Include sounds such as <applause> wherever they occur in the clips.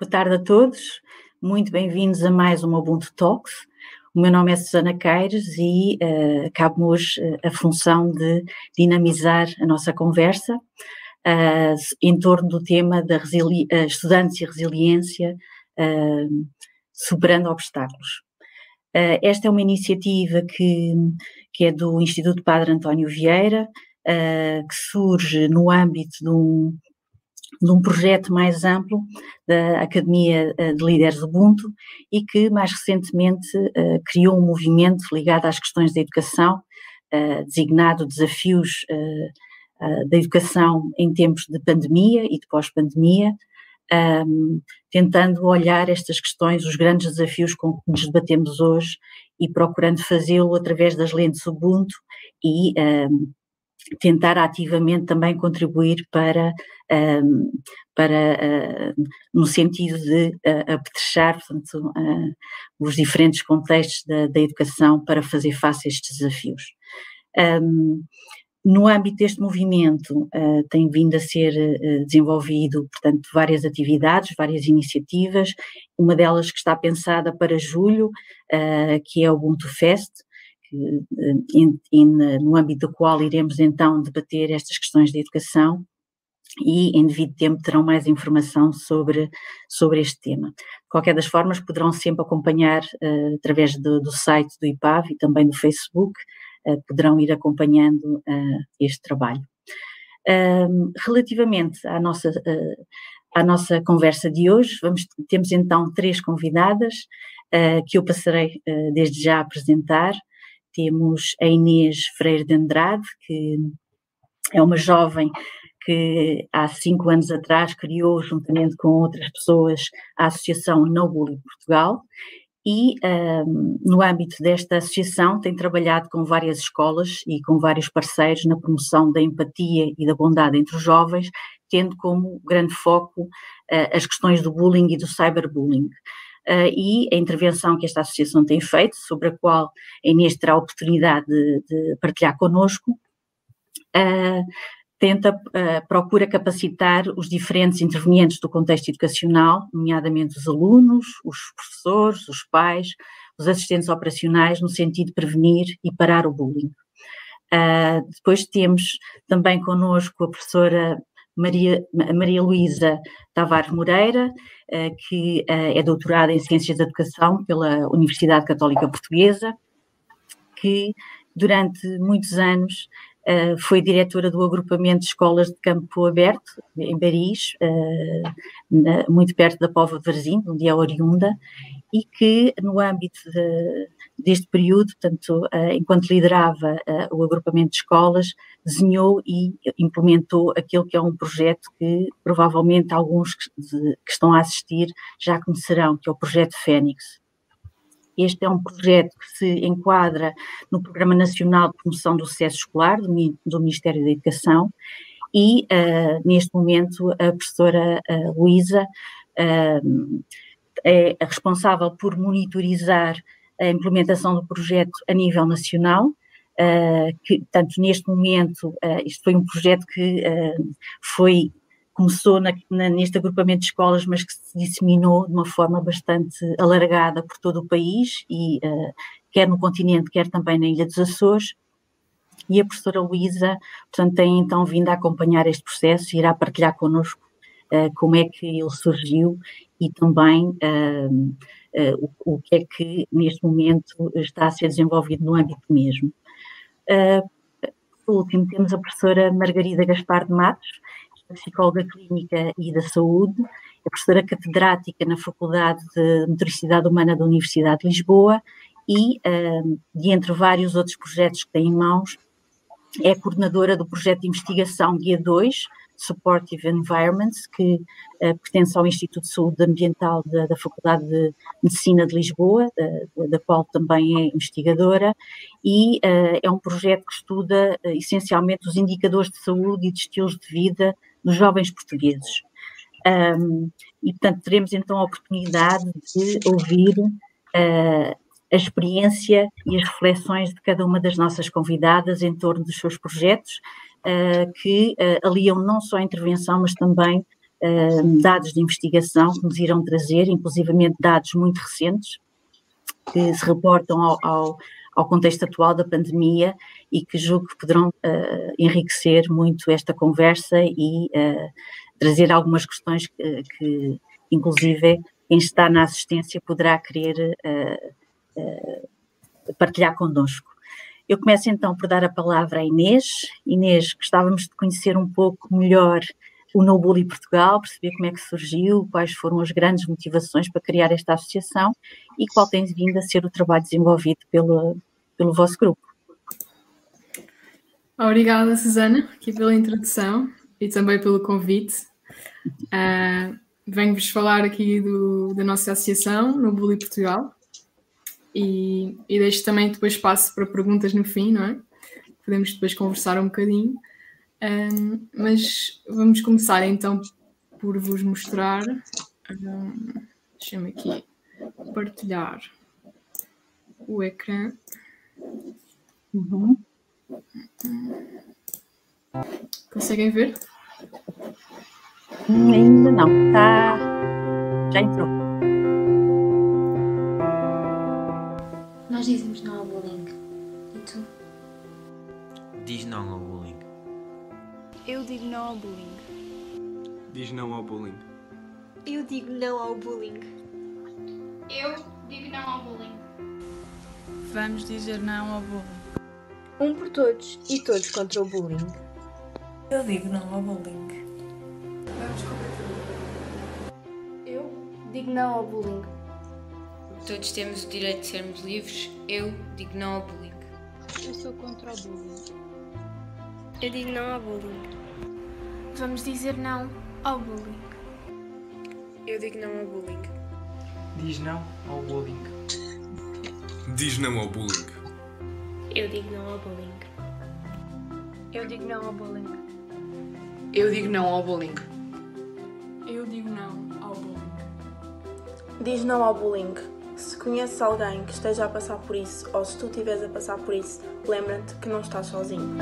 Boa tarde a todos, muito bem-vindos a mais uma Ubuntu Talks. O meu nome é Susana Caires e uh, cabe-me hoje uh, a função de dinamizar a nossa conversa uh, em torno do tema da estudantes e resiliência, superando obstáculos. esta é uma iniciativa que, que é do Instituto Padre António Vieira, que surge no âmbito de um, de um projeto mais amplo da Academia eh, de Líderes Ubuntu e que mais recentemente uh, criou um movimento ligado às questões da educação, uh, designado Desafios da Educação em Tempos de Pandemia e de Pós-Pandemia, um, tentando olhar estas questões, os grandes desafios com que nos debatemos hoje e procurando fazê-lo através das lentes Ubuntu e um, tentar ativamente também contribuir para, um, para uh, no sentido de uh, apetrechar portanto, uh, os diferentes contextos da, da, educação para fazer face a estes desafios. Um, no âmbito deste movimento, uh, tem vindo a ser uh, desenvolvido, portanto, várias atividades, várias iniciativas, uma delas que está pensada para julho, uh, que é o Ubuntu Fest, in, no âmbito do qual iremos então debater estas questões de educação e em devido tempo terão mais informação sobre, sobre este tema. De qualquer das formas, poderão sempre acompanhar uh, através do, do, site do IPAV e também do Facebook, uh, poderão ir acompanhando uh, este trabalho. relativamente à nossa, à nossa conversa de hoje, vamos, temos então três convidadas que eu passarei desde já a apresentar temos a Inês Freire de Andrade, que é uma jovem que há cinco anos atrás criou, juntamente com outras pessoas, a Associação No Bullying Portugal. E um, no âmbito desta associação tem trabalhado com várias escolas e com vários parceiros na promoção da empatia e da bondade entre os jovens, tendo como grande foco uh, as questões do bullying e do cyberbullying uh, e a intervenção que esta associação tem feito, sobre a qual a Inês terá a oportunidade de, de partilhar connosco, uh, tenta, uh, procura capacitar os diferentes intervenientes do contexto educacional, nomeadamente os alunos, os professores, os pais, os assistentes operacionais, no sentido de prevenir e parar o bullying. Uh, depois temos também connosco a professora Maria, Maria Luísa Tavares Moreira, eh, que eh, é doutorada em Ciências da Educação pela Universidade Católica Portuguesa, que durante muitos anos eh, foi diretora do agrupamento de escolas de campo aberto, em Paris, muito perto da Pova de Varzim, onde é oriunda, e que no âmbito de, deste período, portanto, enquanto liderava o agrupamento de escolas, desenhou e implementou aquele que é um projeto que provavelmente alguns que, estão a assistir já conhecerão, que é o projeto Fênix. Este é um projeto que se enquadra no Programa Nacional de Promoção do Sucesso Escolar do, do Ministério da Educação e, uh, neste momento, a professora uh, Luísa uh, é responsável por monitorizar a implementação do projeto a nível nacional, uh, que, tanto neste momento, uh, isto foi um projeto que uh, foi, começou na, na, neste agrupamento de escolas, mas que se disseminou de uma forma bastante alargada por todo o país, e quer no continente, quer também na Ilha dos Açores, e a professora Luísa, portanto, tem então vindo a acompanhar este processo e irá partilhar connosco como é que ele surgiu e também uh, uh, o, o, que é que neste momento está a ser desenvolvido no âmbito mesmo. Uh, por último, temos a professora Margarida Gaspar de Matos, psicóloga clínica e da saúde, é professora catedrática na Faculdade de Motricidade Humana da Universidade de Lisboa e, de entre vários outros projetos que tem em mãos, é coordenadora do projeto de investigação Guia 2, Supportive Environments, que uh, pertence ao Instituto de Saúde Ambiental da, da Faculdade de Medicina de Lisboa, da, da qual também é investigadora, e uh, é um projeto que estuda uh, essencialmente os indicadores de saúde e de estilos de vida dos jovens portugueses. Um, e, portanto, teremos então a oportunidade de ouvir a experiência e as reflexões de cada uma das nossas convidadas em torno dos seus projetos uh, que uh, aliam não só a intervenção, mas também uh, dados de investigação que nos irão trazer, inclusivamente dados muito recentes, que se reportam ao, ao, ao contexto atual da pandemia e que julgo que poderão uh, enriquecer muito esta conversa e uh, trazer algumas questões que, que, inclusive, quem está na assistência poderá querer partilhar connosco. Eu começo então por dar a palavra à Inês. Inês, gostávamos de conhecer um pouco melhor o No Bully Portugal, perceber como é que surgiu, quais foram as grandes motivações para criar esta associação e qual tem vindo a ser o trabalho desenvolvido pelo, pelo vosso grupo. Obrigada, Susana, aqui pela introdução e também pelo convite. Uh, Venho-vos falar aqui do, da nossa associação, No Bully Portugal, e, e deixo também depois espaço para perguntas no fim, não é? Podemos depois conversar um bocadinho. Um, mas vamos começar então por vos mostrar. Um, Deixa-me aqui partilhar o ecrã. Uhum. Conseguem ver? Ainda não, tá. Já entrou. Nós dizemos não ao bullying. E tu? Diz não ao bullying. Eu digo não ao bullying. Diz não ao bullying. Eu digo não ao bullying. Eu digo não ao bullying. Vamos dizer não ao bullying. Um por todos e todos contra o bullying. Eu digo não ao bullying. Vamos combater. Eu digo não ao bullying. Todos temos o direito de sermos livres. Eu digo não ao bullying. Eu sou contra o bullying. Eu digo não ao bullying. Vamos dizer não ao bullying. Eu digo não ao bullying. Diz não ao bullying. Diz não ao bullying. Eu digo não ao bullying. Eu digo não ao bullying. Eu digo não ao bullying. Eu digo não ao bullying. Diz não ao bullying. Se conheces alguém que esteja a passar por isso, ou se tu estiveres a passar por isso, lembra-te que não estás sozinho.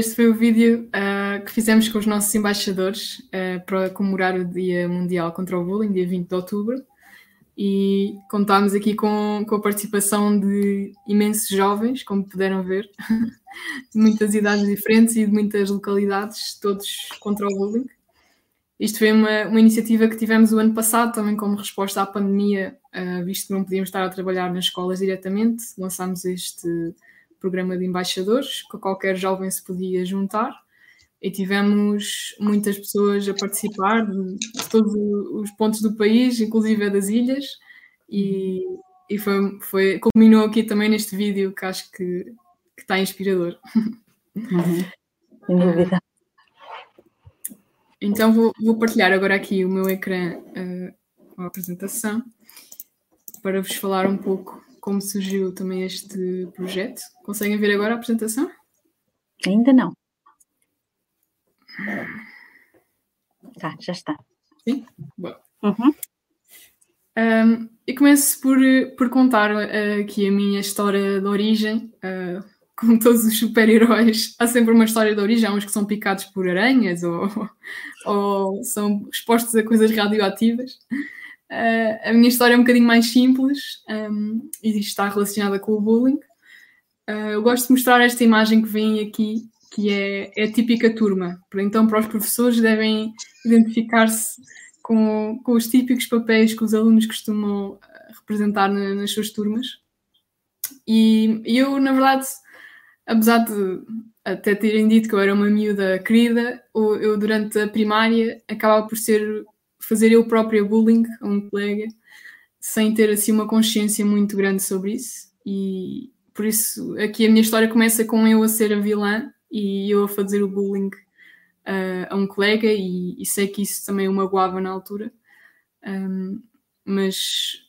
Este foi o vídeo uh, que fizemos com os nossos embaixadores uh, para comemorar o Dia Mundial contra o Bullying, dia 20 de outubro. E contámos aqui com, com a participação de imensos jovens, como puderam ver, <laughs> de muitas idades diferentes e de muitas localidades, todos contra o bullying. Isto foi uma, uma iniciativa que tivemos o ano passado, também como resposta à pandemia, uh, visto que não podíamos estar a trabalhar nas escolas diretamente, lançámos este programa de embaixadores, que qualquer jovem se podia juntar, e tivemos muitas pessoas a participar de, de todos os pontos do país, inclusive das ilhas, e, e foi, foi, culminou aqui também neste vídeo que acho que, que está inspirador. Uhum. Sem dúvida. Então vou, vou, partilhar agora aqui o meu ecrã uh, com a apresentação para vos falar um pouco como surgiu também este projeto. Conseguem ver agora a apresentação? Ainda não. Tá, já está. Sim? Bom. Uhum. Um, eu começo por, por contar uh, aqui a minha história de origem. Uh, como todos os super-heróis, há sempre uma história de origem. Há uns que são picados por aranhas ou, <laughs> ou são expostos a coisas radioativas. Uh, a minha história é um bocadinho mais simples um, e está relacionada com o bullying. Uh, eu gosto de mostrar esta imagem que vem aqui que é, é a típica turma. Então, para os professores, devem identificar-se com, com os típicos papéis que os alunos costumam eh, representar na, nas suas turmas. E eu, na verdade, apesar de até terem dito que eu era uma miúda querida, eu durante a primária acabava por ser fazer eu própria bullying a um colega, sem ter assim uma consciência muito grande sobre isso. E por isso aqui a minha história começa com eu a ser a vilã e eu a fazer o bullying uh, a um colega, e, e, sei que isso também o magoava na altura, um, mas,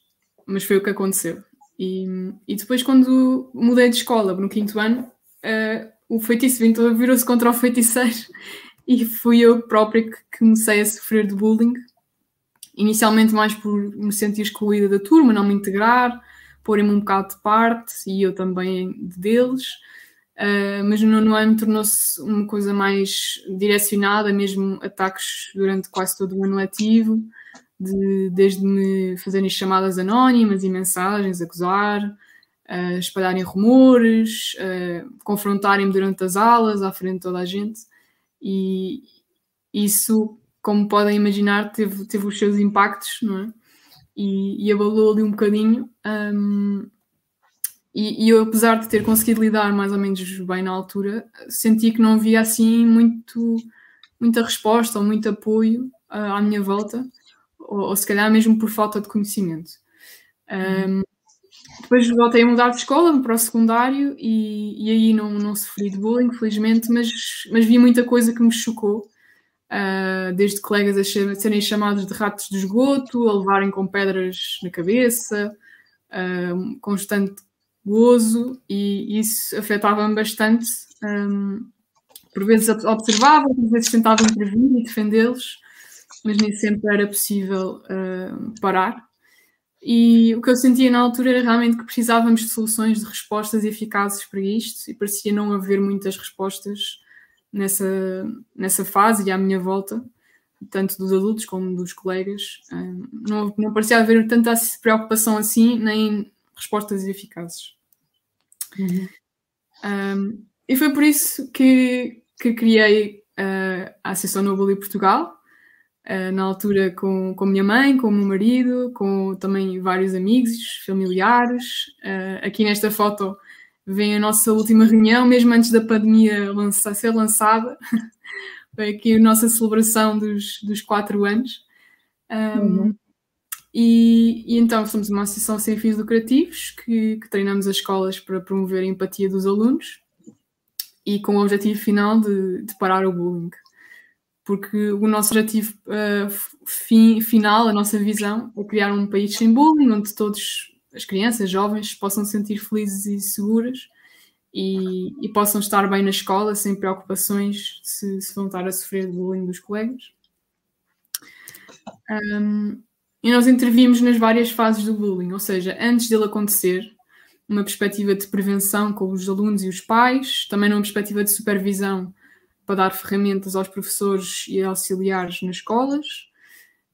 mas foi o que aconteceu. E, e depois, quando mudei de escola no quinto ano, uh, o feitiço virou-se contra o feiticeiro <laughs> e fui eu própria que comecei a sofrer de bullying. Inicialmente mais por me sentir excluída da turma, não me integrar, porem-me um bocado de parte e eu também deles. Uh, mas no nono ano tornou-se uma coisa mais direcionada, mesmo ataques durante quase todo o ano letivo, de, desde me fazerem chamadas anónimas e mensagens, acusar, uh, espalharem rumores, uh, confrontarem-me durante as aulas, à frente de toda a gente. E isso, como podem imaginar, teve, teve os seus impactos, não é? E, e abalou ali um bocadinho. Um, e, e, eu, apesar de ter conseguido lidar mais ou menos bem na altura, senti que não havia assim muito, muita resposta ou muito apoio uh, à minha volta, ou, ou, se calhar mesmo por falta de conhecimento. Um, depois voltei a mudar de escola para o secundário e, e aí não, não sofri de bullying, felizmente, mas, mas vi muita coisa que me chocou. Uh, desde colegas a serem chamados de ratos de esgoto, a levarem com pedras na cabeça, uh, constante gozo e isso afetava-me bastante. Um, por vezes observava, por vezes tentava intervir e defendê-los, mas nem sempre era possível uh, parar. E o que eu sentia na altura era realmente que precisávamos de soluções de respostas eficazes para isto e parecia não haver muitas respostas nessa, nessa fase e à minha volta, tanto dos adultos como dos colegas. Não, não parecia haver tanta preocupação assim, nem respostas eficazes. Uhum. Um, e foi por isso que, que criei uh, a Associação No Bully Portugal, uh, na altura com, com a minha mãe, com o meu marido, com também vários amigos, familiares. Uh, aqui nesta foto vem a nossa última reunião, mesmo antes da pandemia lança, ser lançada. <laughs> foi aqui a nossa celebração dos, dos quatro anos. Um, uhum. E, e, então somos uma associação sem fins lucrativos que, que, treinamos as escolas para promover a empatia dos alunos e com o objetivo final de, de parar o bullying. Porque o nosso objetivo uh, fim, final, a nossa visão, é criar um país sem bullying, onde todos as crianças, jovens, possam se sentir felizes e seguras e, e, possam estar bem na escola sem preocupações se, se vão estar a sofrer de bullying dos colegas. Um, e nós intervimos nas várias fases do bullying, ou seja, antes dele acontecer, uma perspectiva de prevenção com os alunos e os pais, também numa perspectiva de supervisão para dar ferramentas aos professores e auxiliares nas escolas,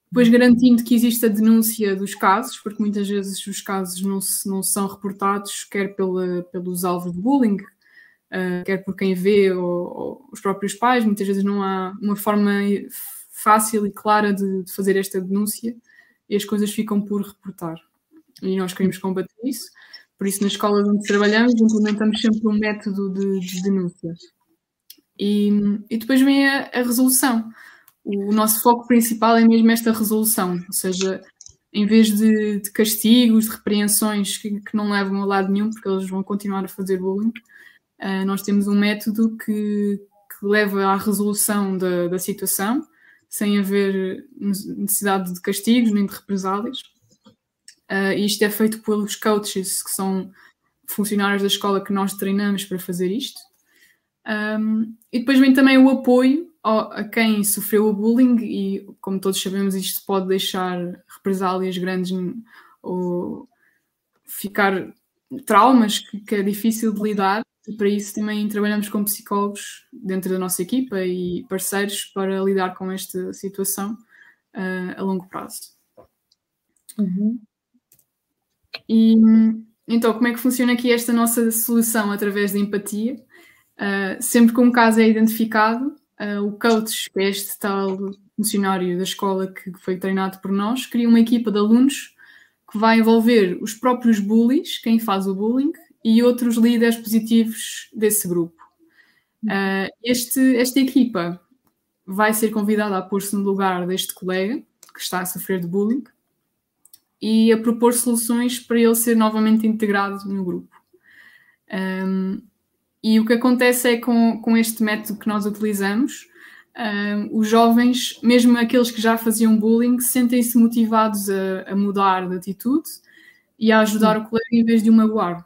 depois garantindo que existe a denúncia dos casos, porque muitas vezes os casos não, se, não são reportados, quer pela, pelos alvos de bullying, uh, quer por quem vê ou, ou, os próprios pais, muitas vezes não há uma forma fácil e clara de, de fazer esta denúncia e as coisas ficam por reportar. E nós queremos combater isso. Por isso, nas escolas onde trabalhamos, implementamos sempre um método de, de denúncia. E, e, depois vem a, a, resolução. O nosso foco principal é mesmo esta resolução, ou seja, em vez de, de castigos, de repreensões que, que, não levam a lado nenhum, porque eles vão continuar a fazer bullying, uh, nós temos um método que, que leva à resolução da, da situação sem haver necessidade de castigos nem de represálias. Uh, isto é feito pelos coaches, que são funcionários da escola que nós treinamos para fazer isto. Um, e depois vem também o apoio a quem sofreu o bullying, e como todos sabemos, isto pode deixar represálias grandes ou ficar traumas que, que é difícil de lidar. E para isso também trabalhamos com psicólogos dentro da nossa equipa e parceiros para lidar com esta situação uh, a longo prazo. Uhum. E então, como é que funciona aqui esta nossa solução através da empatia? Uh, sempre que um caso é identificado, uh, o coach, que é este tal funcionário da escola que foi treinado por nós, cria uma equipa de alunos que vai envolver os próprios bullies, quem faz o bullying, e outros líderes positivos desse grupo. Uh, este, esta equipa vai ser convidada a pôr-se no lugar deste colega que está a sofrer de bullying e a propor soluções para ele ser novamente integrado no grupo. Um, e o que acontece é com, com este método que nós utilizamos, um, os jovens, mesmo aqueles que já faziam bullying, sentem-se motivados a, a, mudar de atitude e a ajudar o colega em vez de o magoar.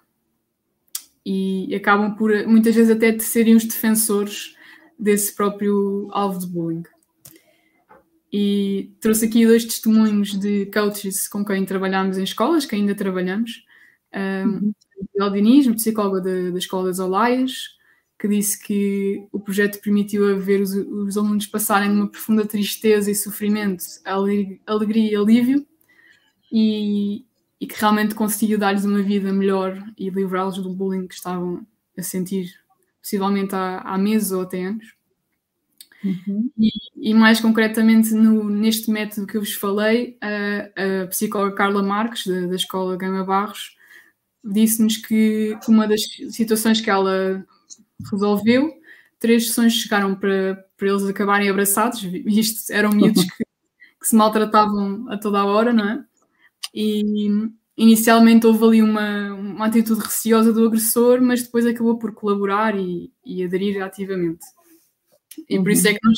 E acabam por, muitas vezes, até de serem os defensores desse próprio alvo de bullying. E trouxe aqui dois testemunhos de coaches com quem trabalhamos em escolas, que ainda trabalhamos. Um, uhum. Diniz, psicóloga da, da Escola das Olaias, que disse que o projeto permitiu a ver os, os alunos passarem de uma profunda tristeza e sofrimento a alegria e alívio e, e que realmente conseguiu dar-lhes uma vida melhor e livrá-los do bullying que estavam a sentir, possivelmente há, há meses ou até anos. Uhum. E, e, mais concretamente no, neste método que eu vos falei, a, a psicóloga Carla Marques, da, da Escola Gama Barros, disse-nos que uma das situações que ela resolveu, três sessões chegaram para, para eles acabarem abraçados, isto eram miúdos que, que se maltratavam a toda a hora, não é? E inicialmente houve ali uma, uma atitude receosa do agressor, mas depois acabou por colaborar e, e aderir ativamente. E por isso é que nós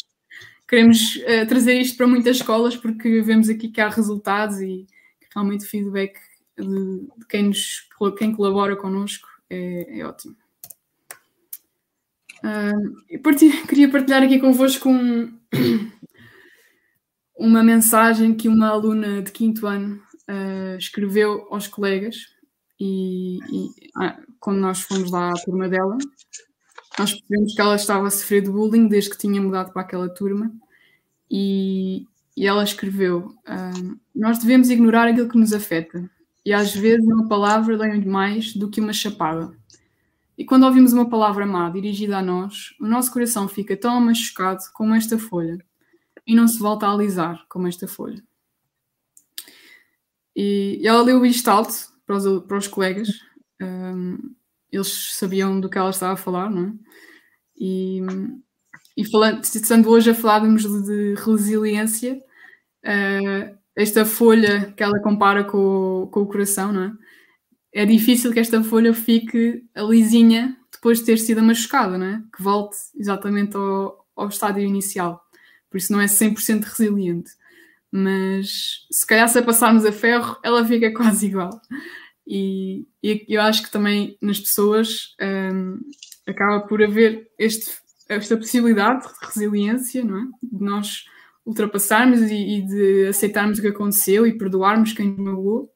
queremos uh, trazer isto para muitas escolas, porque vemos aqui que há resultados e realmente o feedback de, de quem, nos, quem colabora connosco é, é ótimo. Uh, partilho, <laughs> queria partilhar aqui convosco um, <coughs> uma mensagem que uma aluna de quinto ano uh, escreveu aos colegas e, e ah, quando nós fomos lá à turma dela, nós percebemos que ela estava a sofrer de bullying desde que tinha mudado para aquela turma e, e ela escreveu: uh, Nós devemos ignorar aquilo que nos afeta e às vezes uma palavra dói mais do que uma chapada. E quando ouvimos uma palavra má dirigida a nós, o nosso coração fica tão machucado como esta folha e não se volta a alisar como esta folha. E ela leu isto alto para os, para os colegas. Um, eles sabiam do que ela estava a falar, não é? E, e falando, estando hoje a falarmos de resiliência, uh, esta folha que ela compara com, com o coração, não é? É difícil que esta folha fique lisinha depois de ter sido machucada, não é? Que volte exatamente ao, ao estádio inicial. Por isso não é 100% resiliente. Mas se calhar se a passarmos a ferro, ela fica <laughs> quase igual. E, e eu acho que também nas pessoas um, acaba por haver este, esta possibilidade de resiliência, não é? De nós ultrapassarmos e, e de aceitarmos o que aconteceu e perdoarmos quem nos magoou.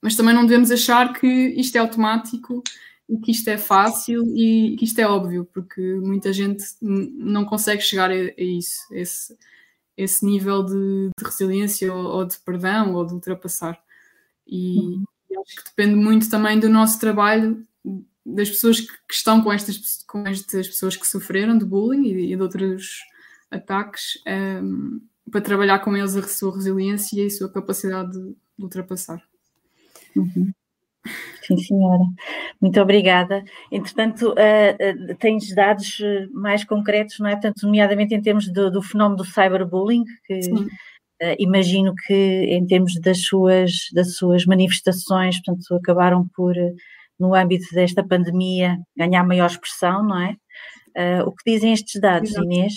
Mas também não devemos achar que isto é automático e que isto é fácil e que isto é óbvio, porque muita gente não consegue chegar a, a isso, esse, esse nível de, de resiliência ou, ou, de perdão ou de ultrapassar. E, uhum acho que depende muito também do nosso trabalho, das pessoas que, que estão com estas, com estas pessoas que sofreram de bullying e, e de outros ataques, um, para trabalhar com eles a sua resiliência e a sua capacidade de, de ultrapassar. Uhum. Sim, senhora. Muito obrigada. Entretanto, uh, uh, tens dados mais concretos, não é? Portanto, nomeadamente em termos do, do fenómeno do cyberbullying, que. Uh, imagino que em termos das suas, das suas manifestações, portanto, acabaram por, no âmbito desta pandemia, ganhar maior expressão, não é? O que dizem estes dados, Exato. Inês?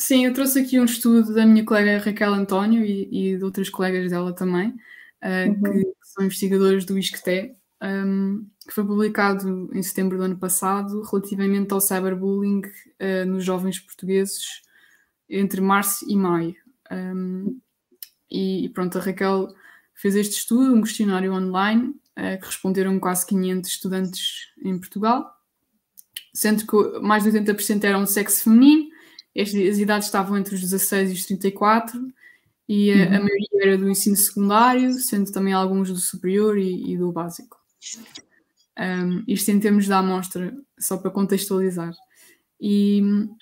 Sim, eu trouxe aqui um estudo da minha colega Raquel António e, e de outros colegas dela também, uh, uhum. que são investigadores do ISCTE, um, que foi publicado em setembro do ano passado, relativamente ao cyberbullying uh, nos jovens portugueses entre março e maio. Um, e, pronto, a Raquel fez este estudo, um questionário online, uh, que responderam quase 500 estudantes em Portugal, sendo que mais de 80% eram de sexo feminino, as, idades estavam entre os 16 e os 34, e a, uhum. a maioria era do ensino secundário, sendo também alguns do superior e, e do básico. Um, isto em termos da amostra, só para contextualizar. E hum,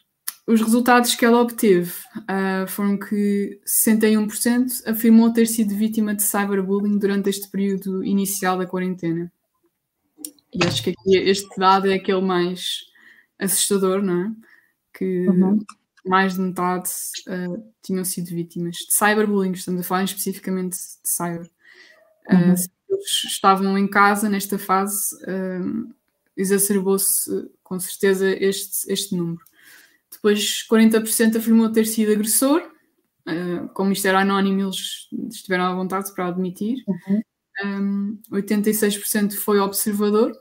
os resultados que ela obteve uh, foram que 61% afirmou ter sido vítima de cyberbullying durante este período inicial da quarentena. E acho que aqui este dado é aquele mais assustador, não é? Que uhum. Mais de metade uh, tinham sido vítimas de cyberbullying, estamos a falar especificamente de cyber. Uhum. Uh, eles estavam em casa nesta fase, uh, exacerbou-se com certeza este, este número. Depois, 40% afirmou ter sido agressor, uh, como isto era anónimo, eles estiveram à vontade para admitir. Uhum. Um, 86% foi observador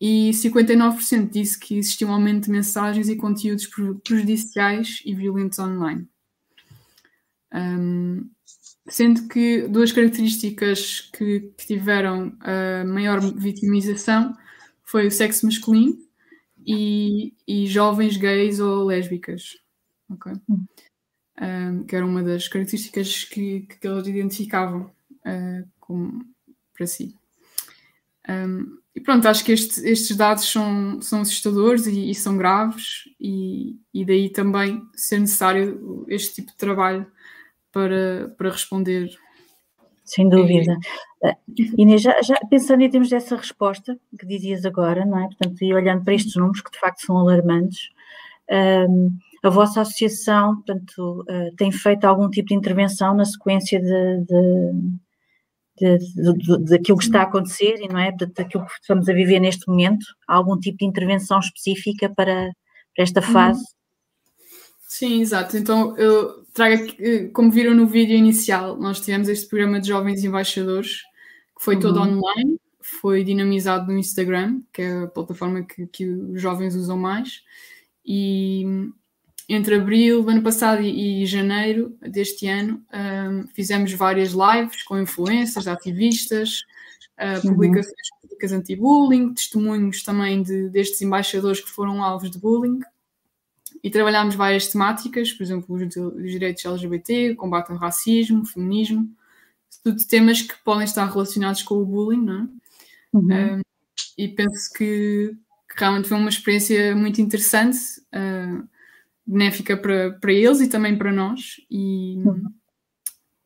e 59% disse que existia um aumento de mensagens e conteúdos prejudiciais e violentos online. Um, sendo que duas características que, que, tiveram a maior vitimização foi o sexo masculino e, e jovens gays ou lésbicas. Okay? Um, que era uma das características que, que eles identificavam uh, como para si. Um, e pronto, acho que este, estes dados são, são assustadores e, e são graves, e, e, daí também ser necessário este tipo de trabalho para, para responder. Sem dúvida. E, Inês, já, já, pensando em termos dessa resposta que dizias agora, não é? Portanto, e olhando para estes números que de facto são alarmantes, um, a vossa associação, portanto, uh, tem feito algum tipo de intervenção na sequência de, de, daquilo que está a acontecer e não é daquilo que estamos a viver neste momento? Algum tipo de intervenção específica para, para esta uhum. fase? Sim, exato. Então eu trago aqui, como viram no vídeo inicial, nós tivemos este programa de jovens embaixadores que foi uhum. todo online, foi dinamizado no Instagram, que é a plataforma que, que os jovens usam mais, e entre abril do ano passado e, e janeiro deste ano, um, fizemos várias lives com influências, ativistas, uh, publicações públicas anti-bullying, testemunhos também de, destes embaixadores que foram alvos de bullying. E trabalhámos várias temáticas, por exemplo, os, os direitos LGBT, o combate ao racismo, o feminismo, tudo temas que podem estar relacionados com o bullying, não é? Uhum. Um, e penso que, que, realmente foi uma experiência muito interessante. Uh, benéfica para, para eles e também para nós e, uhum.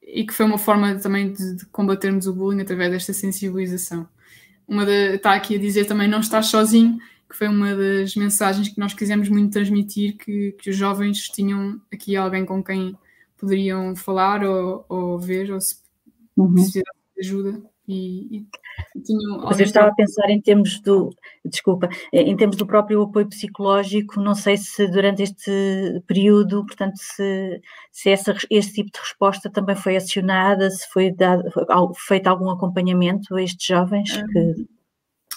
e que foi uma forma também de, de, combatermos o bullying através desta sensibilização. Uma de, está aqui a dizer também não estás sozinho, que foi uma das mensagens que nós quisemos muito transmitir, que, que os jovens tinham aqui alguém com quem poderiam falar ou, ou ver ou se uhum. precisar de ajuda e, e Mas eu estava a pensar em termos do, desculpa, em termos do próprio apoio psicológico, não sei se durante este período, portanto, se, se essa, esse tipo de resposta também foi acionada, se foi dado, feito algum acompanhamento a estes jovens que...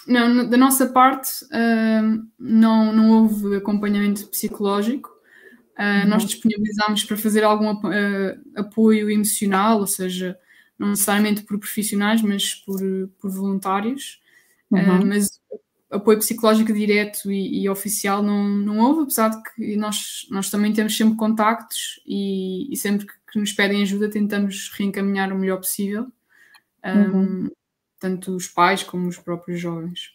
Não, da nossa parte uh, não, não houve acompanhamento psicológico. Uh, uhum. Nós disponibilizámos para fazer algum uh, apoio emocional, ou seja, não necessariamente por profissionais, mas por, por voluntários. Uhum. Uh, mas apoio psicológico direto e, e, oficial não, não houve, apesar de que nós, nós também temos sempre contactos e, e sempre que, que, nos pedem ajuda tentamos reencaminhar o melhor possível, um, uhum. tanto os pais como os próprios jovens.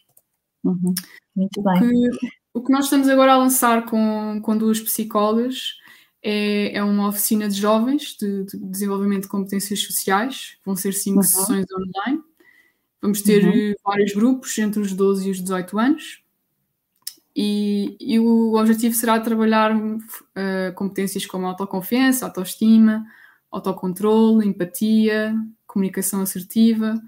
Uhum. Muito bem. O que, o que, nós estamos agora a lançar com, com duas psicólogas é, é uma oficina de jovens de, de, desenvolvimento de competências sociais, vão ser cinco uhum. sessões online. Vamos ter uhum. vários grupos entre os 12 e os 18 anos. E, e o objetivo será trabalhar uh, competências como autoconfiança, autoestima, autocontrole, empatia, comunicação assertiva,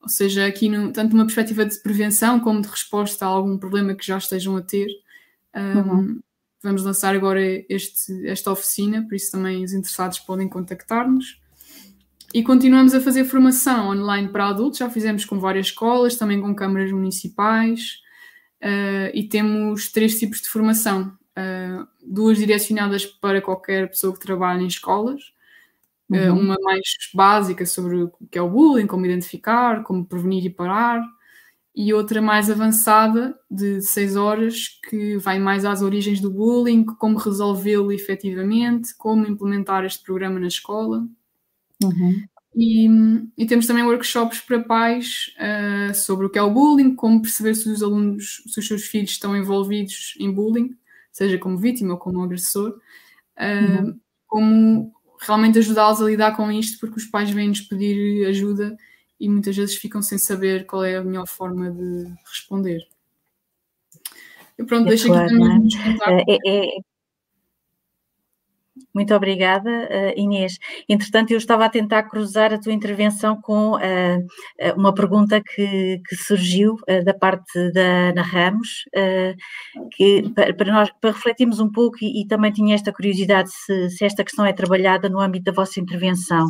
ou seja, aqui no, tanto numa perspectiva de prevenção como de resposta a algum problema que já estejam a ter. Um, uhum vamos lançar agora este, esta oficina, por isso também os interessados podem contactar-nos. E continuamos a fazer formação online para adultos, já fizemos com várias escolas, também com câmaras municipais, uh, e temos três tipos de formação. Uh, duas direcionadas para qualquer pessoa que trabalhe em escolas, uh, uma mais básica sobre o que é o bullying, como identificar, como prevenir e parar, e outra mais avançada, de 6 horas, que vai mais às origens do bullying, como resolvê-lo efetivamente, como implementar este programa na escola. Uhum. E, e, temos também workshops para pais uh, sobre o que é o bullying, como perceber se os alunos, se os seus filhos estão envolvidos em bullying, seja como vítima ou como agressor, uh, uhum. como realmente ajudá-los a lidar com isto, porque os pais vêm-nos pedir ajuda e muitas vezes ficam sem saber qual é a melhor forma de responder. Pronto, é deixa claro, aqui também é? é, é, muito obrigada, uh, Inês. Entretanto, eu estava a tentar cruzar a tua intervenção com uh, uma pergunta que, que surgiu uh, da parte da Ana Ramos, que para, nós, para refletirmos um pouco e, e também tinha esta curiosidade se, se, esta questão é trabalhada no âmbito da vossa intervenção.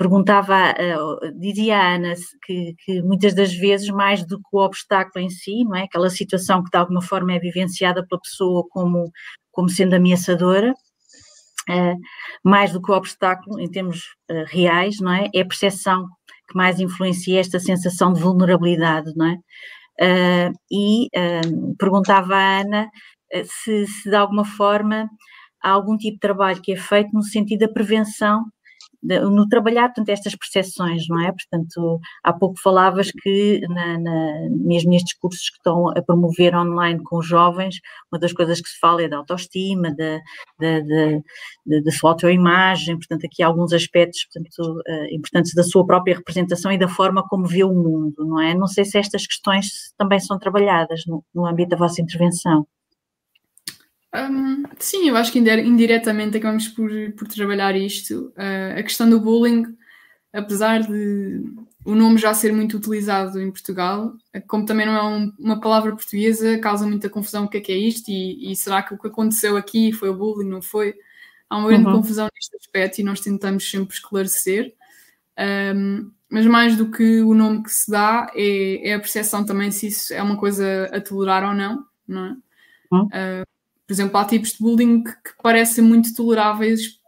Perguntava, dizia a Ana que, que, muitas das vezes, mais do que o obstáculo em si, não é? Aquela situação que de alguma forma é vivenciada pela pessoa como como sendo ameaçadora, uh, mais do que o obstáculo em termos uh, reais, não é? É a percepção que mais influencia esta sensação de vulnerabilidade, não é? E perguntava à Ana se, se de alguma forma há algum tipo de trabalho que é feito no sentido da prevenção no trabalhar, portanto, estas percepções, não é? Portanto, há pouco falavas que, na, na, mesmo nestes cursos que estão a promover online com os jovens, uma das coisas que se fala é da autoestima, da, da, da, da sua autoimagem, portanto, aqui há alguns aspectos, portanto, uh, importantes da sua própria representação e da forma como vê o mundo, não é? Não sei se estas questões também são trabalhadas no, no âmbito da vossa intervenção. Um, sim, eu acho que indiretamente acabamos por, por trabalhar isto. Uh, a questão do bullying, apesar de o nome já ser muito utilizado em Portugal, como também não é um, uma palavra portuguesa, causa muita confusão o que é que é isto e, e, será que o que aconteceu aqui foi o bullying, não foi? Há uma grande uhum. confusão neste aspecto e nós tentamos sempre esclarecer. Um, mas mais do que o nome que se dá, é, é, a percepção também se isso é uma coisa a tolerar ou não, não é? Uhum. Uh, por exemplo, há tipos de bullying que, parecem muito toleráveis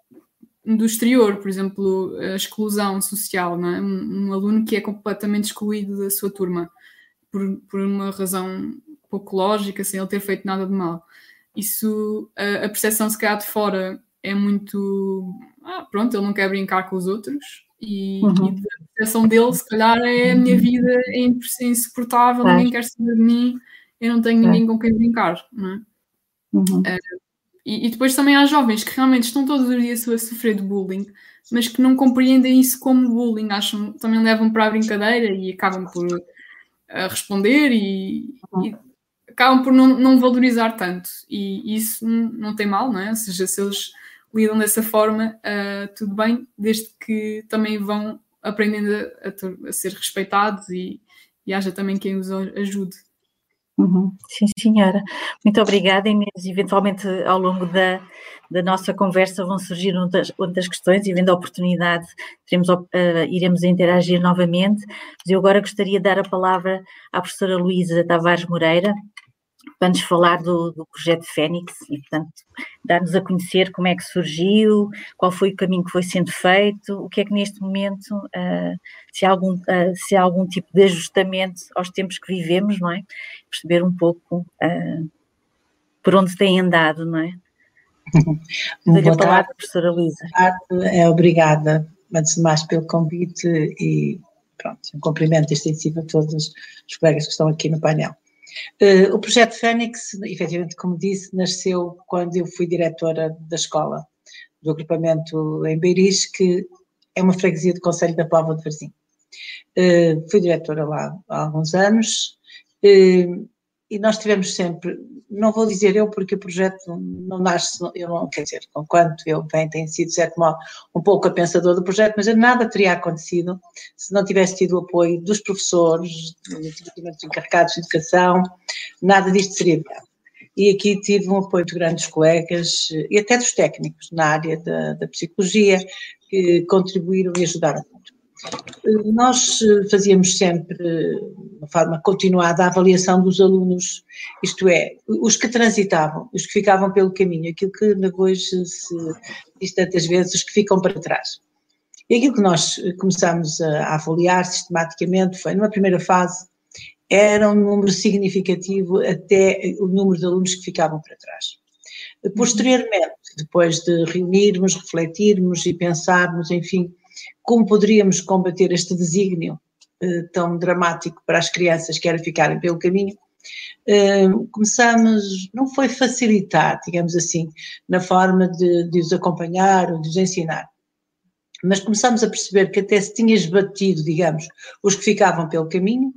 do exterior, por exemplo, a exclusão social, é? um, um, aluno que é completamente excluído da sua turma por, por uma razão pouco lógica, sem ele ter feito nada de mal. Isso, a, a percepção se calhar de fora é muito, ah, pronto, ele não quer brincar com os outros e, uhum. e a percepção dele se calhar é a minha vida é insuportável, é. ninguém quer saber de mim, eu não tenho ninguém com quem brincar, não é? Uhum. Uh, e, e, depois também há jovens que realmente estão todos os dias a sofrer de bullying, mas que não compreendem isso como bullying, acham, também levam para a brincadeira e acabam por uh, responder e, uhum. e, acabam por não, não valorizar tanto. E, isso não tem mal, não é? Ou seja, se eles lidam dessa forma, uh, tudo bem, desde que também vão aprendendo a, a, a ser respeitados e, e haja também quem os ajude. Uhum. Sim, senhora. Muito obrigada, Inês. Eventualmente, ao longo da, da nossa conversa, vão surgir outras, outras questões e, vendo a oportunidade, teremos, uh, iremos interagir novamente. Mas eu agora gostaria de dar a palavra à professora Luísa Tavares Moreira, para nos falar do, do projeto Fênix e, portanto, dar-nos a conhecer como é que surgiu, qual foi o caminho que foi sendo feito, o que é que neste momento, uh, se, há algum, uh, se há algum tipo de ajustamento aos tempos que vivemos, não é? Perceber um pouco uh, por onde tem andado, não é? Dou-lhe a palavra, professora Luísa. É, obrigada, antes de mais, pelo convite e pronto, um cumprimento extensivo a todos os colegas que estão aqui no painel. Uh, o projeto Fênix, efetivamente, como disse, nasceu quando eu fui diretora da escola, do agrupamento em Beiris, que é uma freguesia do Conselho da Póvoa de Varzim. Uh, fui diretora lá há alguns anos uh, e nós tivemos sempre, não vou dizer eu porque o projeto não nasce, eu não, quer dizer, com quanto eu bem tenho sido, de certo modo, um pouco a pensador do projeto, mas nada teria acontecido se não tivesse tido o apoio dos professores, dos encarregados de educação, nada disto seria viável. E aqui tive um apoio de grandes colegas e até dos técnicos na área da, da psicologia que contribuíram e ajudaram nós eh, fazíamos sempre, de uma forma continuada, a avaliação dos alunos, isto é, os que transitavam, os que ficavam pelo caminho, aquilo que hoje se diz tantas vezes, os que ficam para trás. E aquilo que nós começámos a avaliar sistematicamente foi, numa primeira fase, era um número significativo até o número de alunos que ficavam para trás. Posteriormente, depois de reunirmos, refletirmos e pensarmos, enfim, como poderíamos combater este desígnio eh, tão dramático para as crianças que era ficarem pelo caminho. Eh, começamos, não foi facilitar, digamos assim, na forma de, de os acompanhar ou de os ensinar, mas começamos a perceber que até se tinha esbatido, digamos, os que ficavam pelo caminho,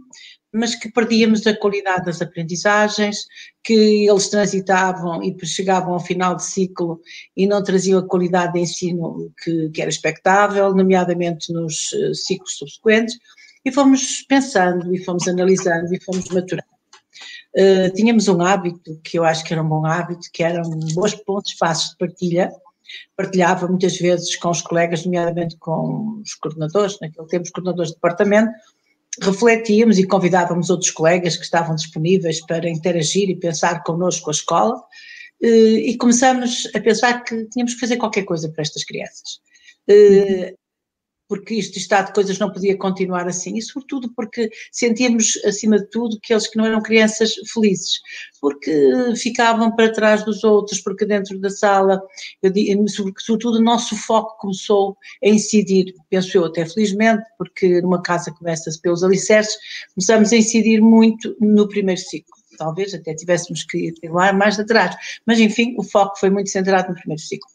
mas que perdíamos a qualidade das aprendizagens, que eles transitavam e chegavam ao final de ciclo e não traziam a qualidade de ensino que, que era expectável, nomeadamente nos eh, ciclos subsequentes, e fomos pensando, e fomos analisando, e fomos maturando. Uh, tínhamos um hábito, que eu acho que era um bom hábito, que eram bons pontos, espaços de partilha, partilhava muitas vezes com os colegas, nomeadamente com os coordenadores, naquele tempo os coordenadores de departamento, refletíamos e convidávamos outros colegas que estavam disponíveis para interagir e pensar connosco a escola, eh, e começamos a pensar que tínhamos que fazer qualquer coisa para estas crianças. Porque este estado de coisas não podia continuar assim, e sobretudo porque sentíamos, acima de tudo, que eles que não eram crianças felizes, porque ficavam para trás dos outros, porque dentro da sala, eu digo, sobretudo o nosso foco começou a incidir, penso eu até felizmente, porque numa casa começa-se pelos alicerces, começamos a incidir muito no primeiro ciclo. Talvez até tivéssemos que ir lá mais atrás, mas enfim, o foco foi muito centrado no primeiro ciclo.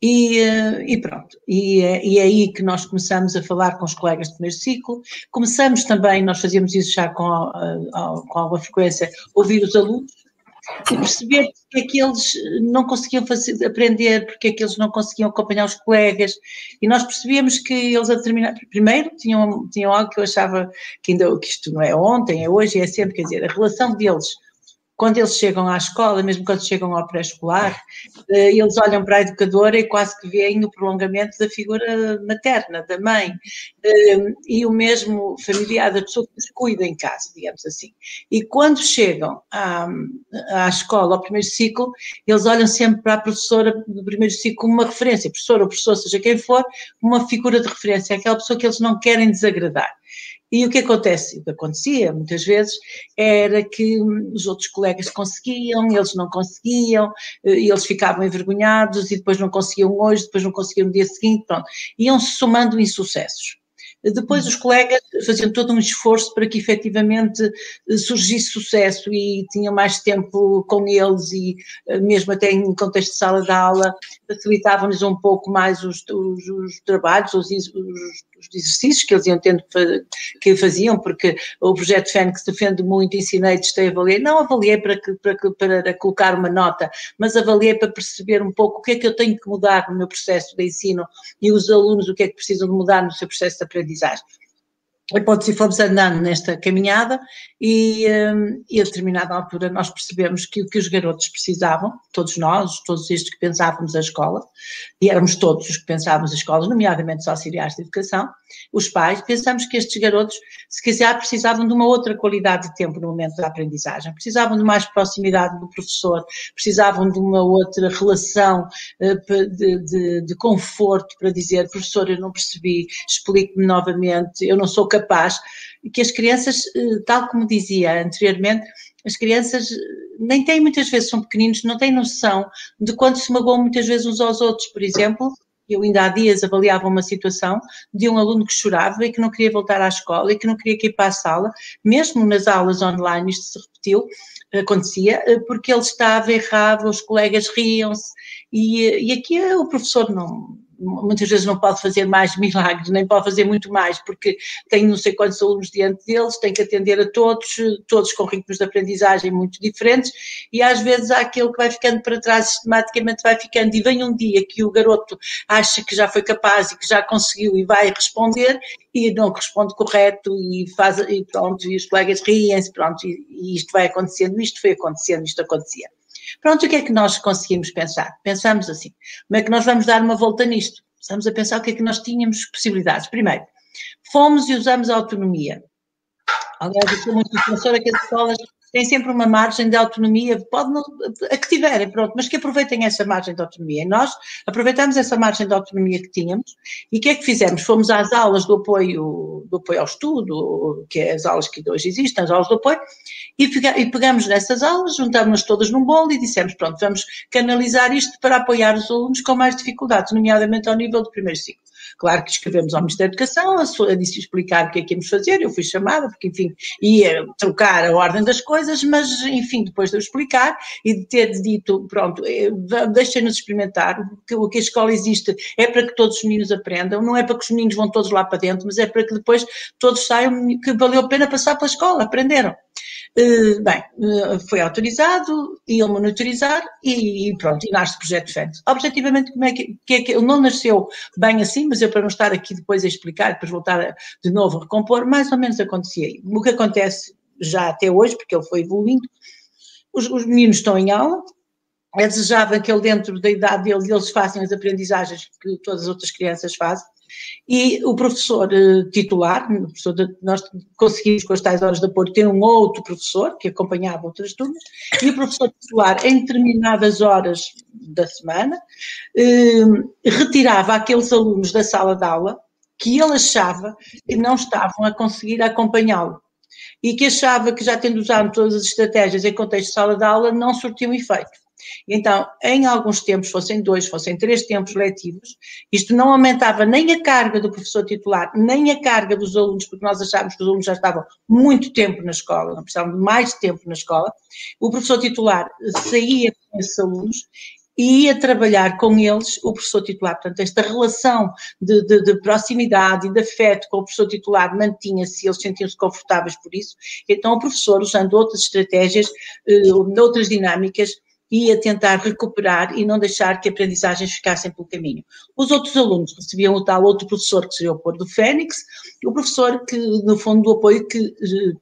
E, eh, e, pronto, e é, e é, aí que nós começamos a falar com os colegas do primeiro ciclo, começamos também, nós fazíamos isso já com, com alguma frequência, ouvir os alunos e perceber porque é que eles não conseguiam fazer, aprender, porque é que eles não conseguiam acompanhar os colegas, e nós percebíamos que eles a determinar, primeiro tinham, tinham algo que eu achava que ainda, que isto não é ontem, é hoje, é sempre, quer dizer, a relação deles quando eles chegam à escola, mesmo quando chegam ao pré-escolar, eh, eles olham para a educadora e quase que veem o prolongamento da figura materna, da mãe, eh, e o mesmo familiar, da pessoa que os cuida em casa, digamos assim. E quando chegam à, à escola, ao primeiro ciclo, eles olham sempre para a professora do primeiro ciclo como uma referência, professora ou professor, seja quem for, uma figura de referência, aquela pessoa que eles não querem desagradar. E o que acontece? O que acontecia muitas vezes era que os outros colegas conseguiam, eles não conseguiam, eh, eles ficavam envergonhados e depois não conseguiam hoje, depois não conseguiam no dia seguinte, pronto. Iam-se somando insucessos. Depois os colegas faziam todo um esforço para que efetivamente eh, surgisse sucesso e tinham mais tempo com eles e eh, mesmo até em contexto de sala de aula facilitavam-lhes um pouco mais os, os, os trabalhos, os, os, exercícios que eles iam tendo que faziam, porque o projeto Fênix defende muito, ensinei, testei, avaliei, não avaliei para, para, para colocar uma nota, mas avaliei para perceber um pouco o que é que eu tenho que mudar no meu processo de ensino e os alunos o que é que precisam de mudar no seu processo de aprendizagem aprendizagem. E fomos andando nesta caminhada e, hum, e a determinada altura nós percebemos que o que os garotos precisavam, todos nós, todos estes que pensávamos a escola, e éramos todos os que pensávamos a escola, nomeadamente os auxiliares de educação, os pais, pensamos que estes garotos, se quiser, precisavam de uma outra qualidade de tempo no momento da aprendizagem, precisavam de mais proximidade do professor, precisavam de uma outra relação eh, de, de, de conforto para dizer, professor, eu não percebi, explique-me novamente, eu não sou capaz, que as crianças, eh, tal como dizia anteriormente, as crianças eh, nem têm muitas vezes, são pequeninos, não têm noção de quanto se magoam muitas vezes uns aos outros, por exemplo, eu ainda há dias avaliava uma situação de um aluno que chorava e que não queria voltar à escola e que não queria ir para a sala, mesmo nas aulas online isto se repetiu, acontecia, eh, porque ele estava errado, os colegas riam-se e, e aqui o professor não, muitas vezes não pode fazer mais milagres, nem pode fazer muito mais, porque tem não sei quantos alunos diante deles, tem que atender a todos, todos com ritmos de aprendizagem muito diferentes, e às vezes há aquele que vai ficando para trás, sistematicamente vai ficando, e vem um dia que o garoto acha que já foi capaz e que já conseguiu e vai responder, e não responde correto, e faz, e pronto, e os colegas riem-se, pronto, e, e isto vai acontecendo, isto foi acontecendo, isto acontecia. Pronto, o que é que nós conseguimos pensar? Pensamos assim, como é que nós vamos dar uma volta nisto? Estamos a pensar o que é que nós tínhamos possibilidades. Primeiro, fomos e usamos a autonomia. Aliás, eu sou muito defensora que as escolas têm sempre uma margem de autonomia, pode não, a que tiverem, pronto, mas que aproveitem essa margem de autonomia. E nós aproveitamos essa margem de autonomia que tínhamos e o que é que fizemos? Fomos às aulas do apoio, do apoio ao estudo, que é as aulas que hoje existem, as aulas do apoio, e, e pegamos nessas aulas, juntámos-nos todas num bolo e dissemos, pronto, vamos canalizar isto para apoiar os alunos com mais dificuldades, nomeadamente ao nível do primeiro ciclo. Claro que escrevemos ao Ministério da Educação, a disse explicar o que é que íamos fazer, eu fui chamada, porque, enfim, ia trocar a ordem das coisas, mas, enfim, depois de eu explicar e de ter dito, pronto, eh, deixem-nos experimentar, o que a escola existe é para que todos os meninos aprendam, não é para que os meninos vão todos lá para dentro, mas é para que depois todos saiam que valeu a pena passar pela escola, aprenderam. Uh, bem, uh, foi autorizado, iam monitorizar e, e, pronto, e nasce o projeto Fênix. Objetivamente, como é que, que, é que ele não nasceu bem assim, mas eu para não estar aqui depois a explicar, depois voltar a, de novo a recompor, mais ou menos acontecia. O que acontece já até hoje, porque ele foi evoluindo, os, os meninos estão em aula, é desejável que ele, dentro da idade deles, eles façam as aprendizagens que todas as outras crianças fazem, e o professor uh, titular, o professor de, nós conseguimos com as tais horas de apoio ter um outro professor que acompanhava outras turmas, e o professor titular, em determinadas horas da semana, uh, retirava aqueles alunos da sala de aula que ele achava que não estavam a conseguir acompanhá-lo e que achava que já tendo usado todas as estratégias em contexto de sala de aula não surtiam efeito. Então, em alguns tempos, fossem dois, fossem três tempos letivos, isto não aumentava nem a carga do professor titular, nem a carga dos alunos, porque nós achávamos que os alunos já estavam muito tempo na escola, não precisavam de mais tempo na escola. O professor titular saía com esses alunos e ia trabalhar com eles o professor titular. Portanto, esta relação de, de, de proximidade e de afeto com o professor titular mantinha-se, eles sentiam-se confortáveis por isso. Então, o professor, usando outras estratégias, eh, outras dinâmicas, e a tentar recuperar e não deixar que aprendizagens ficassem pelo caminho. Os outros alunos recebiam o tal outro professor que seria o apoio do Fênix, o professor que, no fundo, do apoio que eh,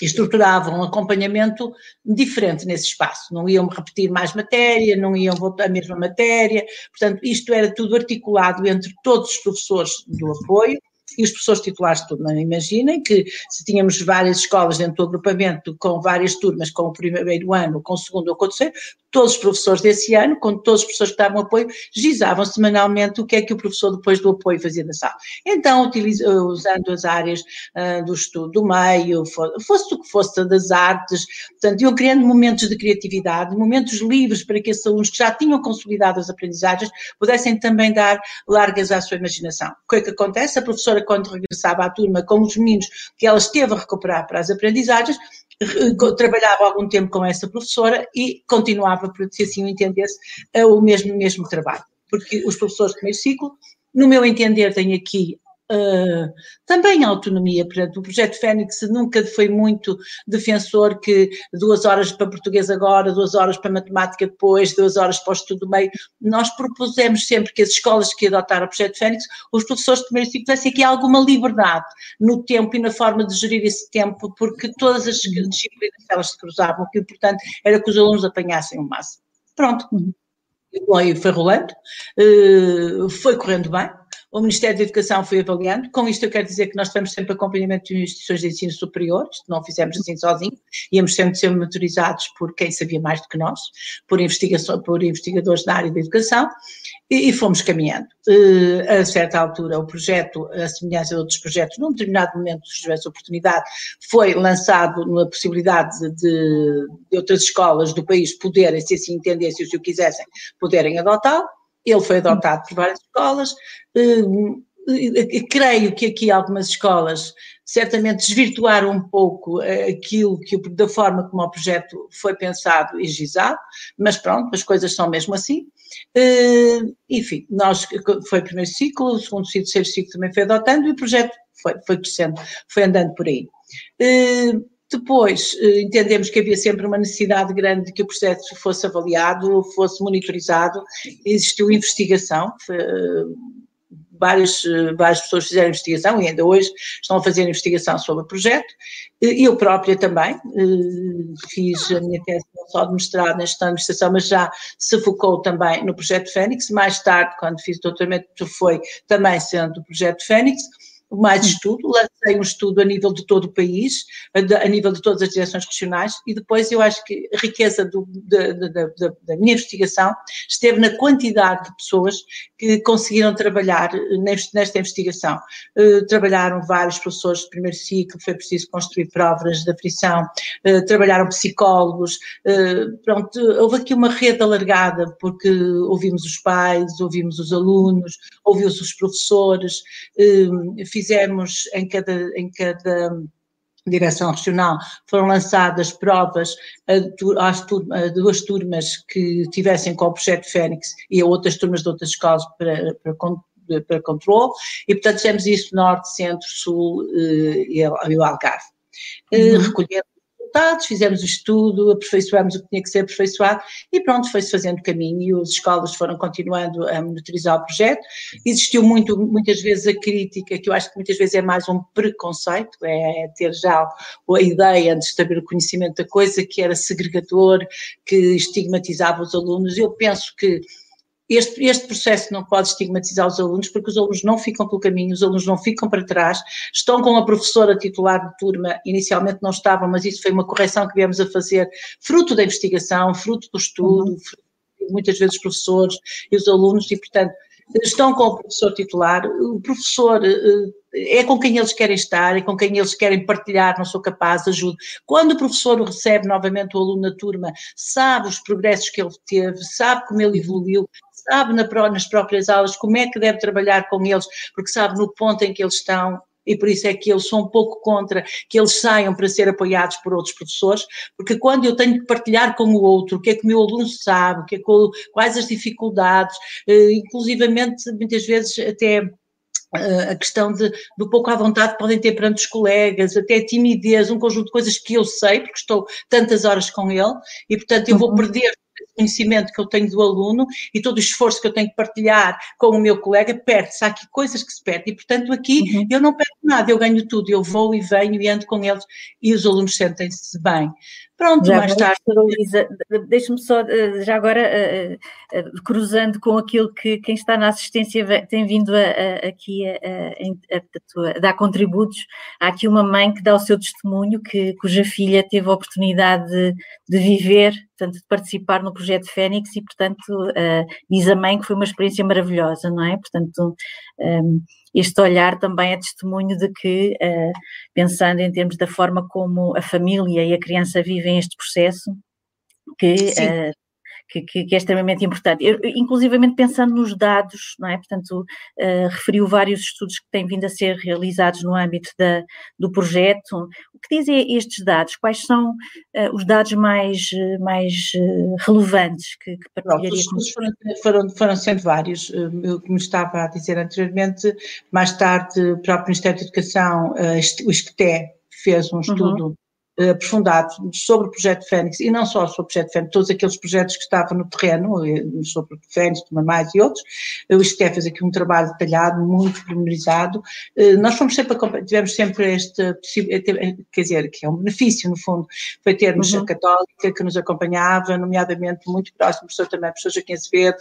estruturava um acompanhamento diferente nesse espaço. Não iam repetir mais matéria, não iam voltar a mesma matéria, portanto, isto era tudo articulado entre todos os professores do apoio e os professores titulares de turma. Imaginem que se tínhamos várias escolas dentro do agrupamento com várias turmas, com o primeiro ano, com o segundo ou com o terceiro, todos os professores desse ano, com todos os professores que estavam apoio, gizavam semanalmente o que é que o professor depois do apoio fazia na sala. Então, utiliza, usando as áreas uh, do estudo do meio, fosse o que fosse das artes, portanto, iam criando momentos de criatividade, momentos livres para que esses alunos que já tinham consolidado as aprendizagens pudessem também dar largas à sua imaginação. O que é que acontece? A professora, quando regressava à turma com os meninos que ela esteve a recuperar para as aprendizagens, trabalhava algum tempo com essa professora e continuava, se assim o entendesse, o mesmo, mesmo trabalho. Porque os professores de primeiro ciclo, no meu entender, têm aqui Uh, também autonomia, portanto, o projeto Fênix nunca foi muito defensor que duas horas para português agora, duas horas para matemática depois, duas horas para o estudo meio. Nós propusemos sempre que as escolas que adotaram o projeto Fênix, os professores de primeiro ciclo tivessem aqui alguma liberdade no tempo e na forma de gerir esse tempo, porque todas as disciplinas elas se cruzavam, o que o importante era que os alunos apanhassem o máximo. Pronto. Uhum. Foi rolando, uh, foi correndo bem, o Ministério da Educação foi avaliando. Com isto eu quero dizer que nós estamos sempre acompanhamento de instituições de ensino superior, não fizemos assim sozinhos, íamos sempre ser monitorizados por quem sabia mais do que nós, por, investigação, por investigadores da área da educação, e, e fomos caminhando. Uh, a certa altura o projeto, a semelhança de outros projetos, num determinado momento, se tivesse oportunidade, foi lançado na possibilidade de, de outras escolas do país poderem, se assim entendessem, se o quisessem, poderem adotá-lo. Ele foi adotado por várias escolas. Hum, creio que aqui algumas escolas certamente desvirtuaram um pouco eh, aquilo que da forma como o projeto foi pensado e gizado, mas pronto, as coisas são mesmo assim. Hum, enfim, nós foi o primeiro ciclo, o segundo ciclo, o terceiro ciclo também foi adotando e o projeto foi, foi crescendo, foi andando por aí. Hum, depois, eh, entendemos que havia sempre uma necessidade grande de que o processo fosse avaliado, fosse monitorizado, existiu investigação, eh, várias, eh, várias pessoas fizeram investigação e ainda hoje estão a fazer investigação sobre o projeto. Eu própria também fiz a minha tese não só de mestrado de administração, mas já se focou também no projeto Fênix. Mais tarde, quando fiz o doutoramento, foi também sendo o projeto Fênix mais estudo, lancei um estudo a nível de todo o país, a, nível de todas as direções regionais, e depois eu acho que a riqueza do, da, da, da, da, minha investigação esteve na quantidade de pessoas que conseguiram trabalhar nesta, investigação. Uh, trabalharam vários professores de primeiro ciclo, foi preciso construir provas de aflição, uh, trabalharam psicólogos, uh, pronto, houve aqui uma rede alargada, porque ouvimos os pais, ouvimos os alunos, ouvimos os professores, fizemos em cada, em cada direção regional, foram lançadas provas às duas turmas que tivessem com o projeto Fênix e a outras turmas de outras escolas para, para, para controle, e portanto fizemos isso norte, centro, sul eh, e o Algarve. Eh, uhum. Recolhendo fizemos o estudo, aperfeiçoámos o que tinha que ser aperfeiçoado e pronto, foi-se fazendo caminho e as escolas foram continuando a monitorizar o projeto. Existiu muito, muitas vezes a crítica, que eu acho que muitas vezes é mais um preconceito, é ter já a ideia, antes de saber o conhecimento da coisa, que era segregador, que estigmatizava os alunos. Eu penso que este, este, processo não pode estigmatizar os alunos, porque os alunos não ficam pelo caminho, os alunos não ficam para trás, estão com a professora titular de turma, inicialmente não estavam, mas isso foi uma correção que viemos a fazer, fruto da investigação, fruto do estudo, uhum. fruto, muitas vezes os professores e os alunos, e portanto, estão com o professor titular, o professor eh, é com quem eles querem estar, é com quem eles querem partilhar, não sou capaz, ajude. Quando o professor recebe novamente o aluno na turma, sabe os progressos que ele teve, sabe como ele evoluiu, sabe nas próprias aulas como é que deve trabalhar com eles, porque sabe no ponto em que eles estão, e por isso é que eu sou um pouco contra que eles saiam para ser apoiados por outros professores, porque quando eu tenho que partilhar com o outro o que é que o meu aluno sabe, o que é que, quais as dificuldades, eh, inclusivamente muitas vezes até eh, a questão de, do pouco à vontade que podem ter perante os colegas, até timidez, um conjunto de coisas que eu sei, porque estou tantas horas com ele, e portanto eu vou uhum. perder conhecimento que eu tenho do aluno e todo o esforço que eu tenho que partilhar com o meu colega, perde-se. Há aqui coisas que se perdem. E, portanto, aqui uhum. eu não perco nada, eu ganho tudo. Eu vou e venho e ando com eles e os alunos sentem-se bem. Pronto, já mais tarde. Deixa-me só, eh, já agora, uh, uh, cruzando com aquilo que quem está na assistência tem vindo a, a, aqui a, a, dar contributos, há aqui uma mãe que dá o seu testemunho, que, cuja filha teve a oportunidade de, de viver, portanto, de participar no projeto Fênix e, portanto, uh, diz a mãe que foi uma experiência maravilhosa, não é? Portanto, um, este olhar também é testemunho de que, uh, pensando em termos da forma como a família e a criança vivem este processo, que uh, que, que, que, é extremamente importante. Eu, inclusivamente pensando nos dados, não é? Portanto, uh, referiu vários estudos que têm vindo a ser realizados no âmbito da, do projeto. O que dizem estes dados? Quais são uh, os dados mais, mais uh, relevantes que, que partilharia Pronto, os estudos foram, foram, foram sendo vários. Eu, como estava a dizer anteriormente, mais tarde, o próprio Ministério da Educação, o ISCTE, fez um uhum. estudo uhum eh, aprofundado sobre o projeto Fênix e não só sobre o projeto Fênix, todos aqueles projetos que estavam no terreno, eh, sobre o Fênix, Mais e outros. O ISTE fez aqui um trabalho detalhado, muito pormenorizado. Eh, nós fomos sempre, tivemos sempre este, quer dizer, que é um benefício, no fundo, foi termos uhum. a Católica que nos acompanhava, nomeadamente muito próximo, o professor também, professor Joaquim Acevedo,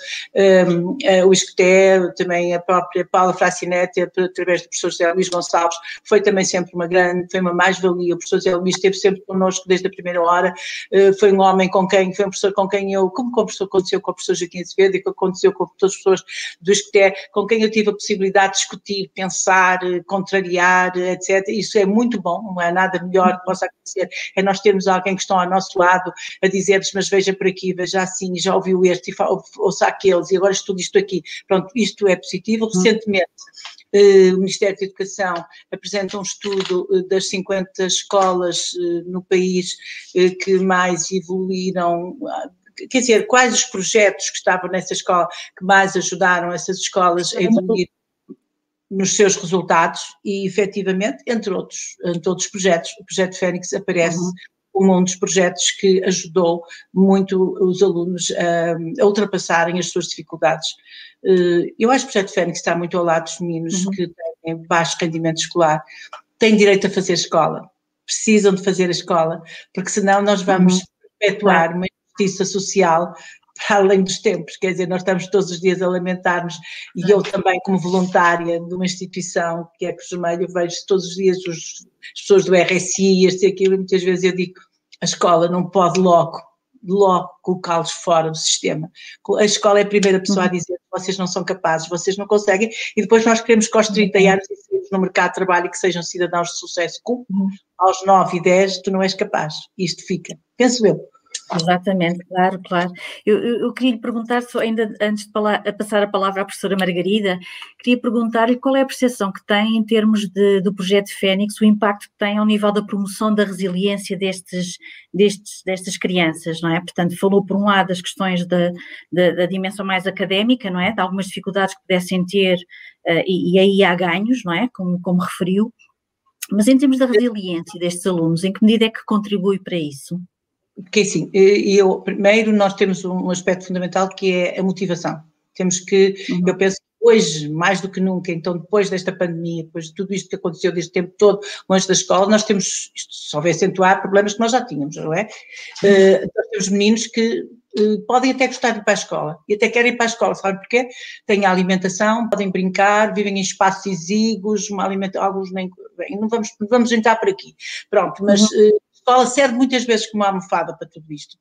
um, o ISCTE, também a própria Paula Fracinete, através do professor José Luís Gonçalves, foi também sempre uma grande, foi uma mais-valia, o professor José Luís esteve sempre connosco desde a primeira hora, eh, foi um homem com quem, foi um professor com quem eu, como aconteceu com o professor Joaquim Azevedo e que aconteceu com todas as pessoas do ISCTE, com quem eu tive a possibilidade de discutir, pensar, eh, contrariar, etc. Isso é muito bom, não é nada melhor que possa acontecer, é nós termos alguém que está ao nosso lado a dizer-nos, mas veja por aqui, veja assim, já ouviu este, ouça aqueles, e agora estudo isto aqui. Pronto, isto é positivo. Recentemente, eh, o Ministério da Educação apresenta um estudo eh, das 50 escolas eh, no país que mais evoluíram quer dizer, quais os projetos que estavam nessa escola que mais ajudaram essas escolas a evoluir nos seus resultados e, efetivamente, entre outros, entre outros projetos, o projeto Fênix aparece uhum como um dos projetos que ajudou muito os alunos a, a ultrapassarem as suas dificuldades. Eh, eu acho que o projeto Fênix está muito ao lado dos meninos uhum. que têm baixo rendimento escolar, têm direito a fazer escola, precisam de fazer a escola, porque senão nós vamos uhum. perpetuar uma injustiça social para <laughs> além dos tempos, quer dizer, nós estamos todos os dias a lamentar-nos, e eu também, como voluntária de uma instituição que é Cruz Vermelha, vejo todos os dias os, as pessoas do RSI, este e aquilo, e muitas vezes eu digo, a escola não pode logo, logo colocá-los fora do sistema. A escola é a primeira pessoa a uhum. dizer vocês não são capazes, vocês não conseguem, e depois nós queremos que aos 30 uhum. anos no mercado de trabalho e que sejam cidadãos de sucesso, como uhum. aos 9 e 10 tu não és capaz, isto fica, penso eu. Exatamente, claro, claro. Eu, eu, eu, queria lhe perguntar, só ainda antes de passar a palavra à professora Margarida, queria perguntar-lhe qual é a percepção que tem em termos de, do projeto Fênix, o impacto que tem ao nível da promoção da resiliência destes, destes, destas crianças, não é? Portanto, falou por um lado das questões da, da, da dimensão mais académica, não é? De algumas dificuldades que pudessem ter, uh, e, e aí há ganhos, não é? Como, como referiu. Mas em termos da resiliência destes alunos, em que medida é que contribui para isso? Porque assim, eu, primeiro nós temos um aspecto fundamental que é a motivação. Temos que, uhum. eu penso hoje, mais do que nunca, então depois desta pandemia, depois de tudo isto que aconteceu desde o tempo todo longe da escola, nós temos, isto só vai acentuar problemas que nós já tínhamos, não é? Uh, nós temos meninos que uh, podem até gostar de ir para a escola, e até querem ir para a escola, sabe porquê? Têm a alimentação, podem brincar, vivem em espaços exíguos, uma alimentação, alguns nem, bem, não vamos, não vamos entrar por aqui, pronto, mas... Uhum. Uh, escola serve muitas vezes como almofada para tudo isto.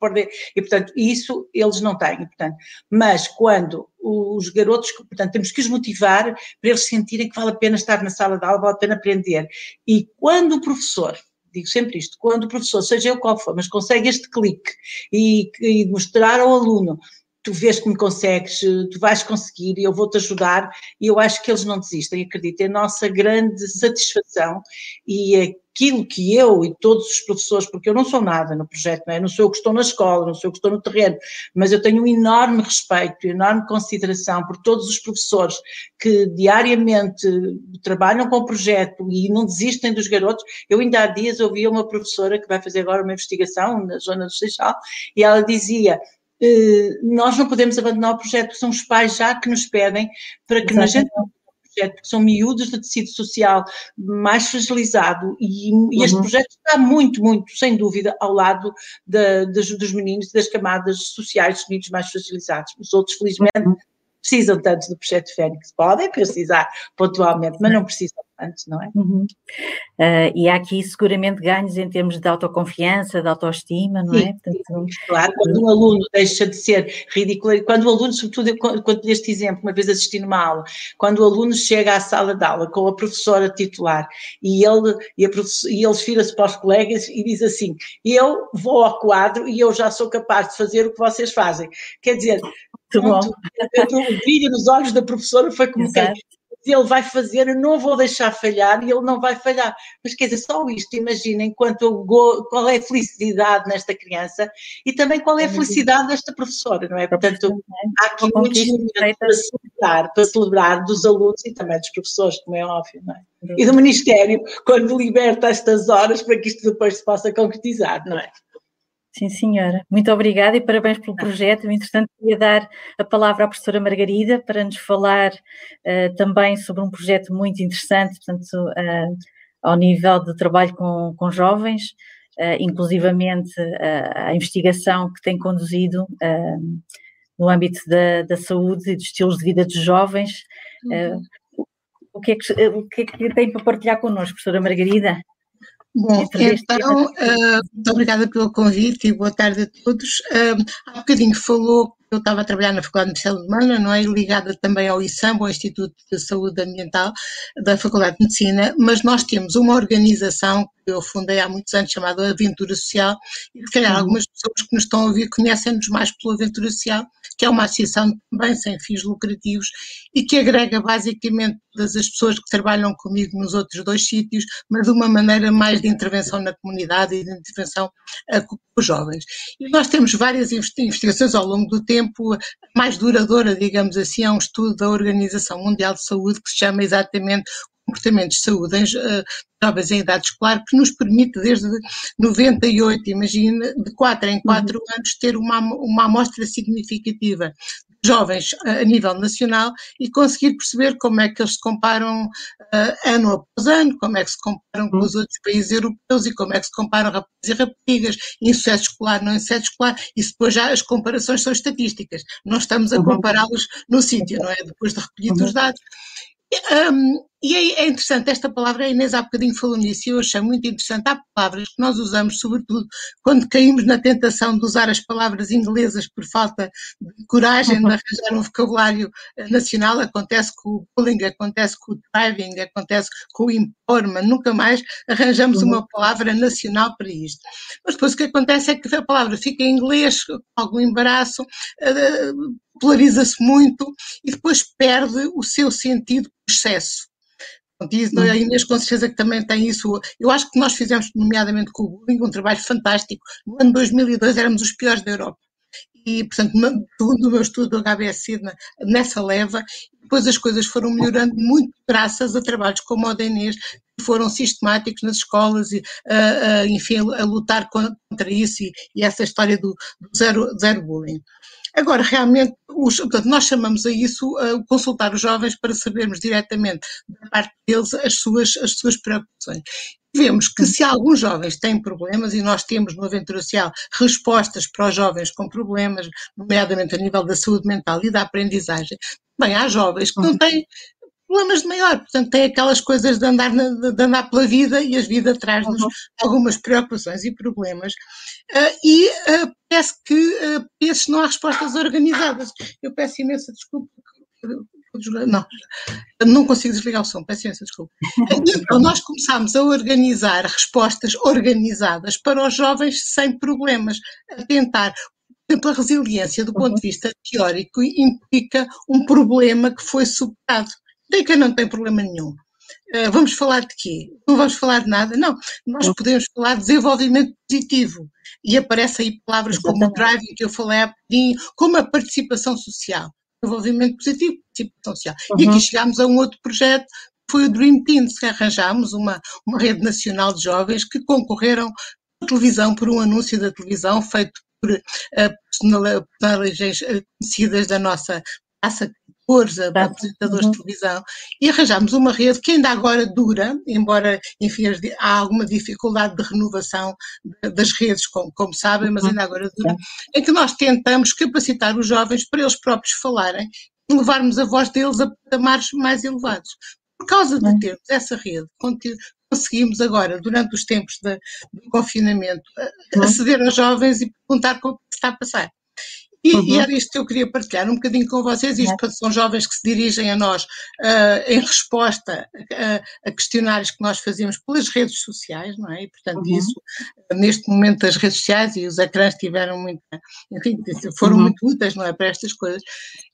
E, portanto, isso eles não têm. Portanto, mas quando os garotos, portanto, temos que os motivar para eles sentirem que vale a pena estar na sala de aula, vale a pena aprender. E quando o professor digo sempre isto, quando o professor, seja eu qual for, mas consegue este clique e, e mostrar ao aluno tu vês que me consegues, tu vais conseguir e eu vou-te ajudar e eu acho que eles não desistem, acredito, é a nossa grande satisfação e aquilo que eu e todos os professores, porque eu não sou nada no projeto, não, é? não sou eu que estou na escola, não sou eu que estou no terreno, mas eu tenho um enorme respeito, enorme consideração por todos os professores que diariamente trabalham com o projeto e não desistem dos garotos. Eu ainda há dias ouvi uma professora que vai fazer agora uma investigação na zona do Seixal e ela dizia nós não podemos abandonar o projeto, são os pais já que nos pedem para que Exatamente. na gente projeto, porque são miúdos de tecido social mais fragilizado e, e este uhum. projeto está muito, muito, sem dúvida, ao lado de, de, dos meninos e das camadas sociais dos meninos mais fragilizados. Os outros, felizmente, uhum. precisam tanto do projeto Fênix, podem precisar pontualmente, mas não precisam não é? Uhum. Uh, e há aqui seguramente ganhos em termos de autoconfiança, de autoestima, não é? Portanto, claro, quando um aluno deixa de ser ridículo, quando o aluno, sobretudo, quando este exemplo, uma vez assisti numa aula, quando o aluno chega à sala de aula com a professora titular e ele, e, a e ele vira-se para os colegas e diz assim, eu vou ao quadro e eu já sou capaz de fazer o que vocês fazem. Quer dizer, muito, o brilho nos olhos da professora foi como que ele vai fazer, eu não vou deixar falhar e ele não vai falhar. Mas quer dizer, só isto, imaginem quanto qual é a felicidade nesta criança e também qual é a felicidade desta professora, não é? Portanto, há aqui muitos momentos para celebrar, para celebrar dos alunos e também dos professores, como é óbvio, não é? E do Ministério, quando liberta estas horas para que isto depois se possa concretizar, não é? Sim, senhora. Muito obrigada e parabéns pelo projeto. Entretanto, queria dar a palavra à professora Margarida para nos falar uh, também sobre um projeto muito interessante, portanto, uh, ao nível de trabalho com, com jovens, uh, inclusivamente a investigação que tem conduzido no âmbito da, da, saúde e dos estilos de vida dos jovens. Uhum. o, que é que, o que é que tem para partilhar connosco, professora Margarida? Bom, então, uh, muito obrigada pelo convite e boa tarde a todos. Uh, há bocadinho falou eu estava a trabalhar na Faculdade de Medicina Humana, não é? Ligada também ao ISAM, ao Instituto de Saúde Ambiental da Faculdade de Medicina, mas nós temos uma organização que eu fundei há muitos anos chamada Aventura Social e se calhar uhum. algumas pessoas que nos estão a ouvir conhecem-nos mais pela Aventura Social, que é uma associação também sem fins lucrativos e que agrega basicamente todas as pessoas que trabalham comigo nos outros dois sítios, mas de uma maneira mais de intervenção na comunidade e de intervenção com os jovens. E nós temos várias investigações ao longo do tempo tempo mais duradoura, digamos assim, é um estudo da Organização Mundial de Saúde que se chama exatamente comportamentos de saúde em uh, jovens em idade escolar, que nos permite desde 98, imagina, de 4 em 4 uhum. anos ter uma, uma amostra significativa jovens a nível nacional e conseguir perceber como é que eles se comparam uh, ano após ano, como é que se comparam com os outros países europeus e como é que se comparam rapazes e raparigas, em sucesso escolar, não em sucesso escolar, e depois já as comparações são estatísticas, não estamos a uhum. compará-los no sítio, não é? Depois de recolhidos os dados. Um, e é, é, interessante, esta palavra, a Inês há bocadinho falou nisso e eu achei muito interessante. Há palavras que nós usamos, sobretudo, quando caímos na tentação de usar as palavras inglesas por falta de coragem de arranjar um vocabulário eh, nacional. Acontece com o bullying, acontece com o driving, acontece com o empowerment. Nunca mais arranjamos uma palavra nacional para isto. Mas depois o que acontece é que a palavra fica em inglês, com algum embaraço, eh, polariza-se muito e depois perde o seu sentido excesso. Diz, a Inês com certeza que também tem isso. Eu acho que nós fizemos, nomeadamente com o bullying, um trabalho fantástico. No ano 2002 éramos os piores da Europa. E, portanto, segundo o meu estudo do HBS nessa leva, depois as coisas foram melhorando muito graças a trabalhos como o da Inês, foram sistemáticos nas escolas, e, a, a, enfim, a lutar contra isso e, e essa história do, do zero, zero bullying. Agora, realmente, os, portanto, nós chamamos a isso uh, consultar os jovens para sabermos diretamente da parte deles as suas, as suas preocupações. Vemos que se alguns jovens têm problemas, e nós temos no Aventura Social respostas para os jovens com problemas, nomeadamente a nível da saúde mental e da aprendizagem, bem, há jovens que não têm problemas de maior, portanto tem aquelas coisas de andar, na, de andar pela vida e a vida traz-nos uhum. algumas preocupações e problemas uh, e uh, parece que uh, esses não há respostas organizadas. Eu peço imensa desculpa. Não, não consigo desligar o som, peço imensa desculpa. Então, nós começámos a organizar respostas organizadas para os jovens sem problemas, a tentar por exemplo, a resiliência do ponto de uhum. vista teórico implica um problema que foi superado. Que não tem problema nenhum. Uh, vamos falar de quê? Não vamos falar de nada? Não. Nós podemos falar de desenvolvimento positivo. E aparecem aí palavras Exatamente. como o driving, que eu falei há bocadinho, como a participação social. Desenvolvimento positivo, participação social. Uhum. E aqui uhum. chegámos a um outro projeto, que foi o Dream Teams, que arranjámos uma, uma rede nacional de jovens que concorreram à televisão, por um anúncio da televisão feito por uh, personagens conhecidas da nossa praça cores, apresentadores uhum. de televisão, e arranjámos uma rede que ainda agora dura, embora, enfim, há alguma dificuldade de renovação das redes, como, como sabem, mas uhum. ainda agora dura, em que nós tentamos capacitar os jovens para eles próprios falarem e levarmos a voz deles a patamares mais elevados. Por causa de uhum. termos essa rede, conseguimos agora, durante os tempos de, do confinamento, aceder aos jovens e perguntar o que está a passar. E, uhum. e, era isto que eu queria partilhar um bocadinho com vocês. Isto uhum. são jovens que se dirigem a nós uh, em resposta a, a, questionários que nós fazíamos pelas redes sociais, não é? E, portanto, uhum. isso, neste momento, as redes sociais e os ecrãs tiveram muito, enfim, foram uhum. muito úteis, não é? Para estas coisas.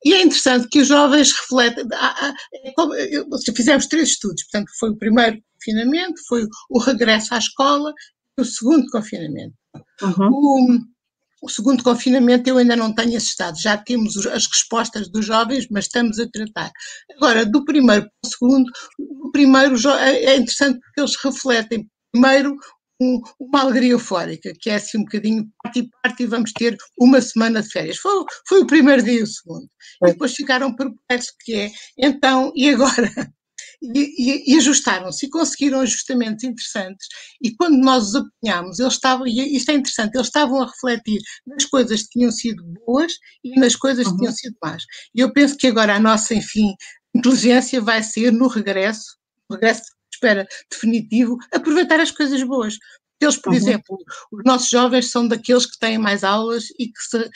E é interessante que os jovens refletem. É fizemos três estudos, portanto, foi o primeiro confinamento, foi o regresso à escola e o segundo confinamento. Uhum. O, o segundo confinamento eu ainda não tenho assistado, já temos as respostas dos jovens, mas estamos a tratar. Agora, do primeiro para o segundo, o primeiro é, é interessante porque eles refletem primeiro um, uma alegria eufórica, que é assim um bocadinho parte e parte e vamos ter uma semana de férias. Foi, foi o primeiro dia e o segundo. E depois ficaram perplexos, que é, então, e agora? E, e, ajustaram-se e conseguiram ajustamentos interessantes. E quando nós os apanhámos, eles estavam, e isto é interessante, eles estavam a refletir nas coisas que tinham sido boas e nas coisas uhum. que tinham sido más. E eu penso que agora a nossa, enfim, inteligência vai ser no regresso, regresso espera definitivo, aproveitar as coisas boas. Eles, por uhum. exemplo, os nossos jovens são daqueles que têm mais aulas e que, se,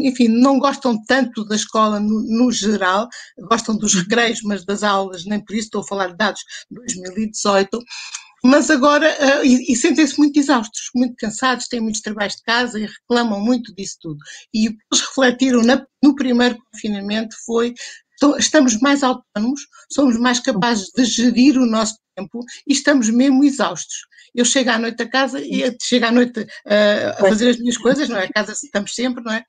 enfim, não gostam tanto da escola no, no, geral, gostam dos recreios, mas das aulas, nem por isso estou a falar de dados de 2018, mas agora, uh, e, e sentem-se muito exaustos, muito cansados, têm muitos trabalhos de casa e reclamam muito disso tudo. E o que eles refletiram na, no primeiro confinamento foi estamos mais autónomos, somos mais capazes de gerir o nosso tempo e estamos mesmo exaustos eu chego à noite a casa e chego à noite uh, a fazer as minhas coisas, não é? A casa estamos sempre, não é?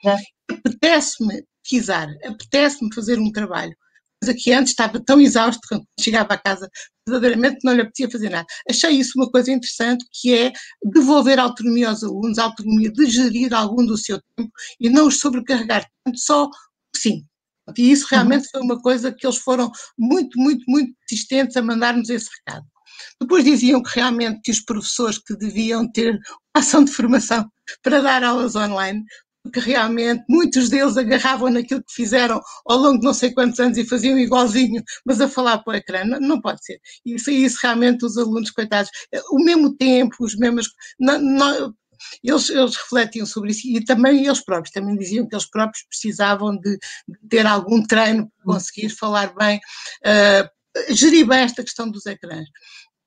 Apetece-me pesquisar, apetece-me fazer um trabalho. Coisa que antes estava tão exausto quando chegava a casa, verdadeiramente não lhe apetecia fazer nada. Achei isso uma coisa interessante, que é devolver autonomia aos alunos, a autonomia de gerir algum do seu tempo e não os sobrecarregar tanto só sim. E isso realmente foi uma coisa que eles foram muito, muito, muito persistentes a mandar-nos esse recado. Depois diziam que realmente que os professores que deviam ter <laughs> ação de formação para dar aulas online, porque realmente muitos deles agarravam naquilo que fizeram ao longo de não sei quantos anos e faziam igualzinho, mas a falar para o ecrã, não, não pode ser. Isso, isso realmente os alunos, coitados, o mesmo tempo, os mesmos. Não, não, eles, eles refletiam sobre isso e também eles próprios, também diziam que eles próprios precisavam de, de ter algum treino para conseguir falar bem, uh, gerir bem esta questão dos ecrãs.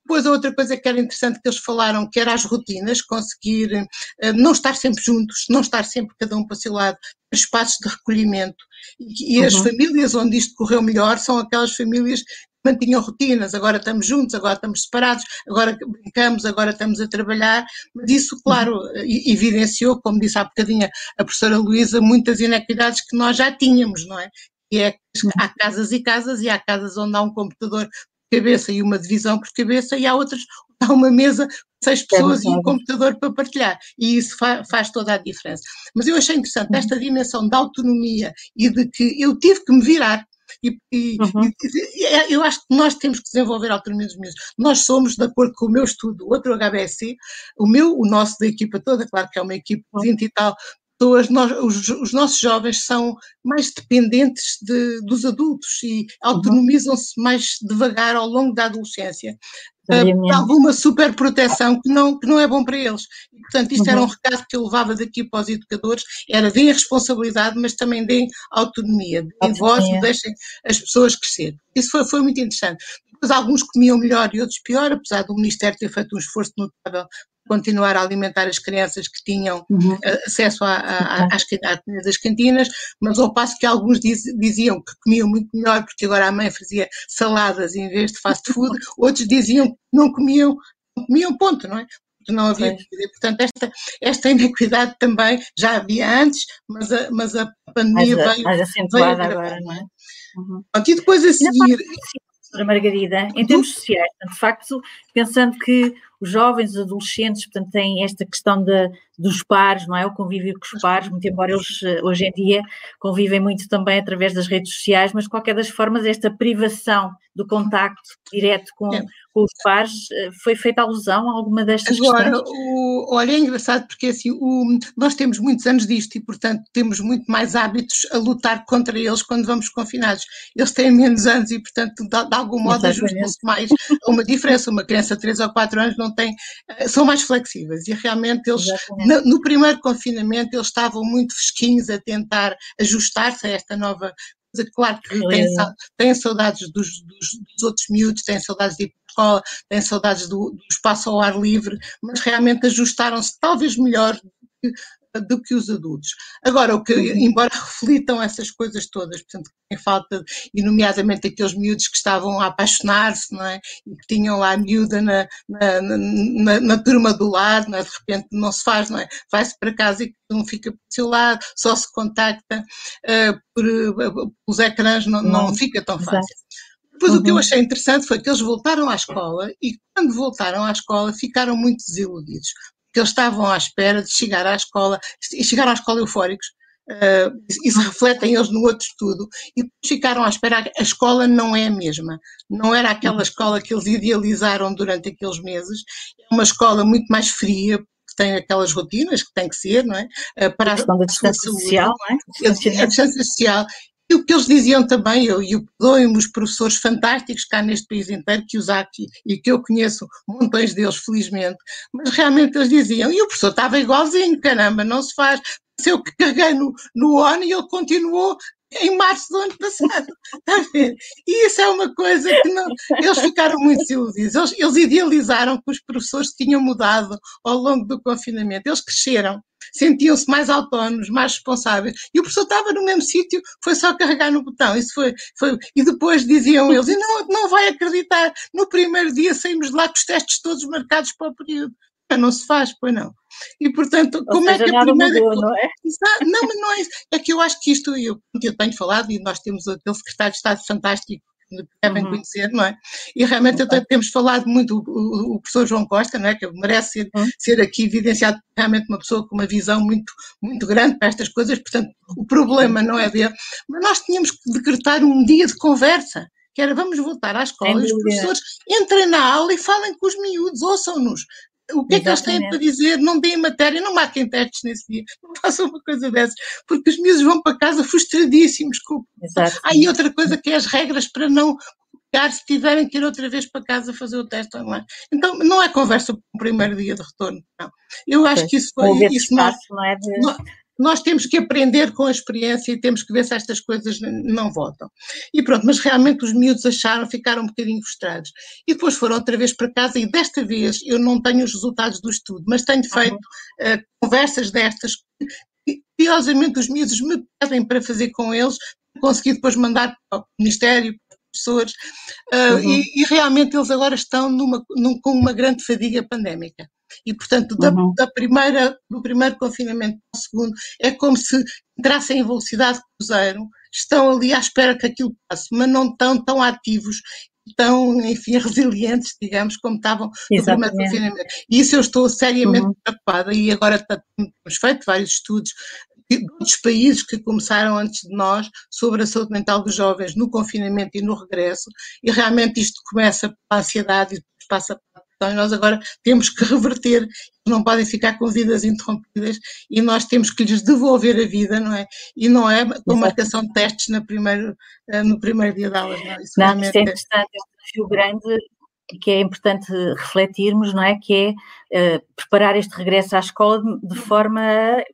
Depois, a outra coisa que era interessante que eles falaram, que era as rotinas, conseguir uh, não estar sempre juntos, não estar sempre cada um para o seu lado, espaços de recolhimento. E, e uhum. as famílias onde isto correu melhor são aquelas famílias mantinham rotinas, agora estamos juntos, agora estamos separados, agora brincamos, agora estamos a trabalhar, mas isso, claro, uhum. evidenciou, como disse há bocadinho a professora Luísa, muitas inequidades que nós já tínhamos, não é? E é que há casas e casas, e há casas onde há um computador cabeça e uma divisão por cabeça, e há outras, há uma mesa seis pessoas é e um computador para partilhar. E isso fa faz toda a diferença. Mas eu achei interessante uhum. esta dimensão da autonomia e de que eu tive que me virar. E, e, uhum. e, é, eu acho que nós temos que desenvolver a autonomia dos mesmos. Nós somos, de acordo com o meu estudo, o outro HBSC, o meu, o nosso da equipa toda, claro que é uma equipa de 20 e tal pessoas, nós, os, os, nossos jovens são mais dependentes de, dos adultos e autonomizam-se mais devagar ao longo da adolescência. Uh, alguma super proteção que não, que não é bom para eles. E, portanto, isto uhum. era um recado que eu levava daqui para os educadores, era deem responsabilidade, mas também deem autonomia, deem voz, deixem as pessoas crescer. Isso foi, foi muito interessante. Depois alguns comiam melhor e outros pior, apesar do Ministério ter feito um esforço notável continuar a alimentar as crianças que tinham uhum. Eh, acesso à, à, às, às das cantinas, mas ao passo que alguns diz, diziam que comiam muito melhor porque agora a mãe fazia saladas em vez de fast food, <laughs> outros diziam que não comiam, não comiam ponto, não é? Não havia comida. Portanto, esta, esta inequidade também já havia antes, mas a, mas a pandemia mais, veio. Mais acentuada agora, não é? Uhum. e depois a seguir. Margarida, em termos sociais, de facto, pensando que os jovens, os adolescentes, portanto, têm esta questão de, dos pares, não é? O convívio com os pares, muito embora eles eh, hoje em dia convivem muito também através das redes sociais, mas de qualquer das formas, esta privação do contacto direto com, com os pares, eh, foi feita alusão a alguma destas Agora, questões? O, olha, é engraçado porque assim, o, nós temos muitos anos disto e, portanto, temos muito mais hábitos a lutar contra eles quando vamos confinados. Eles têm menos anos e, portanto, de, de algum modo ajustam-se mais a uma diferença. Uma criança de 3 ou 4 anos não tem, eh, são mais flexíveis. E realmente eles no, no, primeiro confinamento eles estavam muito fresquinhos a tentar ajustar-se a esta nova coisa. Claro que têm, têm saudades dos, dos, dos, outros miúdos, têm saudades de ir para a escola, têm saudades do, do espaço ao ar livre, mas realmente ajustaram-se talvez melhor do que os adultos. Agora, o que, embora <laughs> reflitam essas coisas todas, portanto, em falta, e nomeadamente aqueles miúdos que estavam a apaixonar-se, não é? E que tinham lá a miúda na, na, na, na turma do lado, não é? De repente não se faz, não é? Vai-se para casa e não fica para o seu lado, só se contacta uh, por, uh, pelos ecrãs, não, não, não fica tão fácil. Depois uhum. o que eu uhum. achei interessante foi que eles voltaram à escola e quando voltaram à escola ficaram muito desiludidos, que eles estavam à espera de chegar à escola, e chegaram à escola eufóricos, uh, isso refletem eles no outro estudo, e ficaram à espera, a escola não é a mesma, não era aquela escola que eles idealizaram durante aqueles meses, é uma escola muito mais fria, que tem aquelas rotinas que tem que ser, não é? Uh, para a questão da distância social, não é? A distância social e o que eles diziam também, eu, e o perdoem-me os professores fantásticos cá neste país inteiro, que os há aqui e que eu conheço montões deles, felizmente, mas realmente eles diziam, e o professor estava igualzinho, caramba, não se faz. Se eu carreguei no, no ONU e ele continuou em março do ano passado. Está a ver? E isso é uma coisa que não. Eles ficaram muito desiludidos. Eles, eles idealizaram que os professores tinham mudado ao longo do confinamento. Eles cresceram sentiam-se mais autónomos, mais responsáveis. E o professor estava no mesmo sítio, foi só carregar no botão. Isso foi, foi, e depois diziam eles, e não, não vai acreditar, no primeiro dia saímos de lá com os testes todos marcados para o período. Não se faz, pois não. E portanto, Ou como seja, é que a primeira. Mudou, não, é? não, mas não é isso. É que eu acho que isto, eu, eu tenho falado, e nós temos aquele secretário de Estado fantástico devem uhum. conhecer, não é? E realmente até temos falado muito, o, o, professor João Costa, não é? Que merece ser, uhum. ser aqui evidenciado, realmente uma pessoa com uma visão muito, muito grande para estas coisas, portanto, o problema não é dele, mas nós tínhamos que decretar um dia de conversa, que era vamos voltar à escola e os professores entrem na aula e falem com os miúdos, ouçam-nos, o que é que eles têm para dizer? Não deem matéria, não marquem testes nesse dia, não façam uma coisa dessas, porque os miúdos vão para casa frustradíssimos. Com... Exato. Ah, e outra coisa que é as regras para não copiar se tiverem que ir outra vez para casa fazer o teste online. Então, não é conversa para o primeiro dia de retorno, não. Eu acho que isso foi. Isso nós, não é de... nós, nós temos que aprender com a experiência e temos que ver se estas coisas não voltam. E pronto, mas realmente os miúdos acharam, ficaram um bocadinho frustrados. E depois foram outra vez para casa e desta vez eu não tenho os resultados do estudo, mas tenho feito uh, conversas destas que, curiosamente, os miúdos me pedem para fazer com eles, conseguir depois mandar para o Ministério, professores, uh, uhum. e, e, realmente eles agora estão numa, num, com uma grande fadiga pandémica. E, portanto, da, uhum. da, primeira, do primeiro confinamento para o segundo, é como se entrassem em velocidade cruzeiro, estão ali à espera que aquilo passe, mas não estão tão ativos tão, enfim, <laughs> resilientes, digamos, como estavam no primeiro confinamento. E isso eu estou seriamente uhum. preocupada e agora temos feito vários estudos dos países que começaram antes de nós sobre a saúde mental dos jovens no confinamento e no regresso, e realmente isto começa pela ansiedade e depois passa então, nós agora temos que <laughs> reverter, não podem ficar com vidas interrompidas e nós temos que lhes devolver a vida, não é? E não é com marcação de testes no primeiro, eh, no primeiro dia de aulas, não é? Isso, não, isso é interessante, é um desafio grande que é importante refletirmos, não é? Que é uh, preparar este regresso à escola de, de, forma,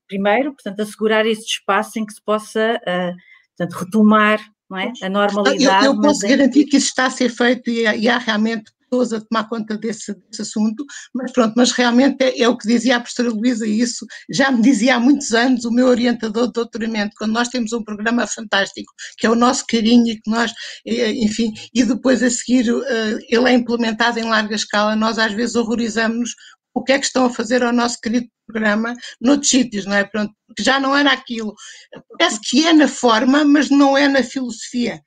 primeiro, portanto, assegurar esse espaço em que se possa, uh, portanto, retomar não é? a normalidade. Eu, eu posso garantir que isso está a ser feito e, e há realmente a tomar conta desse, desse assunto, mas pronto, mas realmente é, é, o que dizia a professora Luísa, isso já me dizia há muitos anos o meu orientador de doutoramento, quando nós temos um programa fantástico, que é o nosso carinho e que nós, enfim, e depois a seguir eh, ele é implementado em larga escala, nós às vezes horrorizamos o que é que estão a fazer ao nosso querido programa noutros sítios, não é? Pronto, que já não era aquilo. Parece que é na forma, mas não é na filosofia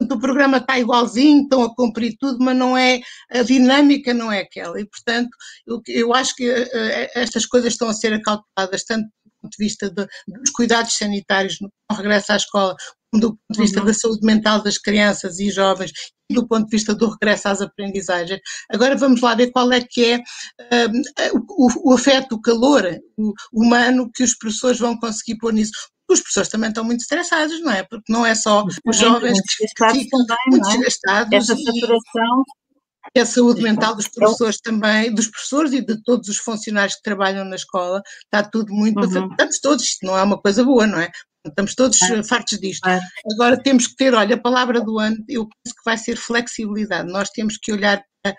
o programa está igualzinho, estão a cumprir tudo, mas não é, a dinâmica não é aquela. E, portanto, eu, eu acho que uh, estas coisas estão a ser acauteladas, tanto do ponto de vista de, dos cuidados sanitários no regresso à escola, como do ponto de vista uhum. da saúde mental das crianças e jovens, e do ponto de vista do regresso às aprendizagens. Agora vamos lá ver qual é que é uh, o, o, afeto, o calor o, humano que os professores vão conseguir pôr nisso os professores também estão muito estressados, não é? Porque não é só os jovens que, ficam muito é? desgastados. Essa saturação. E a saúde mental dos professores também, dos professores e de todos os funcionários que trabalham na escola, está tudo muito. Uhum. Estamos todos, isto não é uma coisa boa, não é? Estamos todos é. fartos disto. É. Agora temos que ter, olha, a palavra do ano, eu penso que vai ser flexibilidade. Nós temos que olhar para,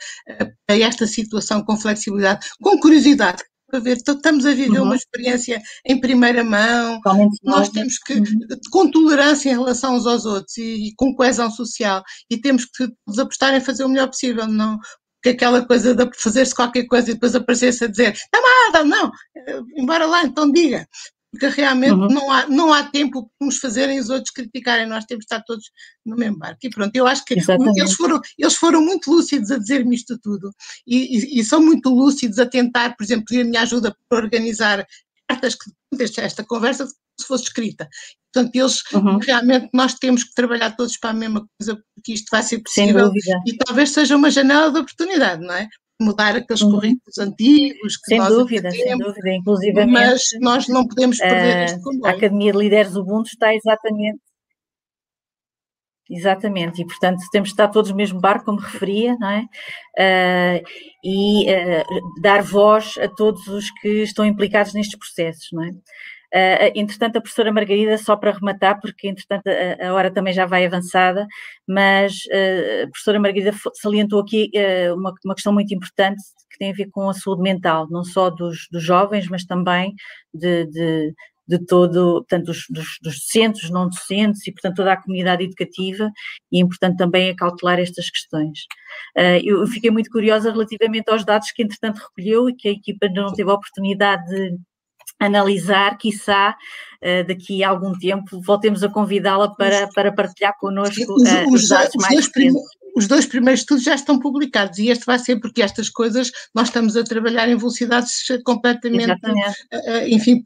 para esta situação com flexibilidade, com curiosidade, para ver, então, estamos a viver uhum. uma experiência em primeira mão, Totalmente nós temos que, uhum. com tolerância em relação uns aos outros e, e, com coesão social, e temos que nos apostar em fazer o melhor possível, não que aquela coisa de fazer-se qualquer coisa e depois aparecer-se a dizer, está nada, não, eh, embora lá, então diga, porque realmente uhum. não, há, não há tempo para nos fazerem os outros criticarem, nós temos de estar todos no mesmo barco. E pronto, eu acho que eles foram, eles foram muito lúcidos a dizer-me isto tudo e, e, e, são muito lúcidos a tentar, por exemplo, pedir a minha ajuda para organizar cartas que esta conversa se fosse escrita. Portanto, eles uhum. realmente nós temos que trabalhar todos para a mesma coisa, porque isto vai ser possível e talvez seja uma janela de oportunidade, não é? Mudar aqueles uhum. currículos antigos. sem dúvida, sem dúvida, inclusive. Mas nós não podemos perder uh, este comboio. A Academia de Líderes Ubuntu está exatamente. Exatamente, e portanto temos de estar todos no mesmo barco, como referia, não é? Uh, e uh, dar voz a todos os que estão implicados nestes processos, não é? Uh, entretanto, a professora Margarida, só para rematar, porque entretanto a, a hora também já vai avançada, mas uh, a professora Margarida salientou aqui uh, uma, uma, questão muito importante que tem a ver com a saúde mental, não só dos, dos jovens, mas também de, de, de todo, portanto, dos, dos, dos, docentes, não docentes e, portanto, toda a comunidade educativa e é importante também acautelar estas questões. eu fiquei muito curiosa relativamente aos dados que, entretanto, recolheu e que a equipa não teve a oportunidade de analisar, quiçá, uh, daqui a algum tempo, voltemos a convidá-la para, para partilhar connosco os, uh, os, dados mais recentes os dois primeiros estudos já estão publicados e este vai ser porque estas coisas nós estamos a trabalhar em velocidades completamente, uh, enfim,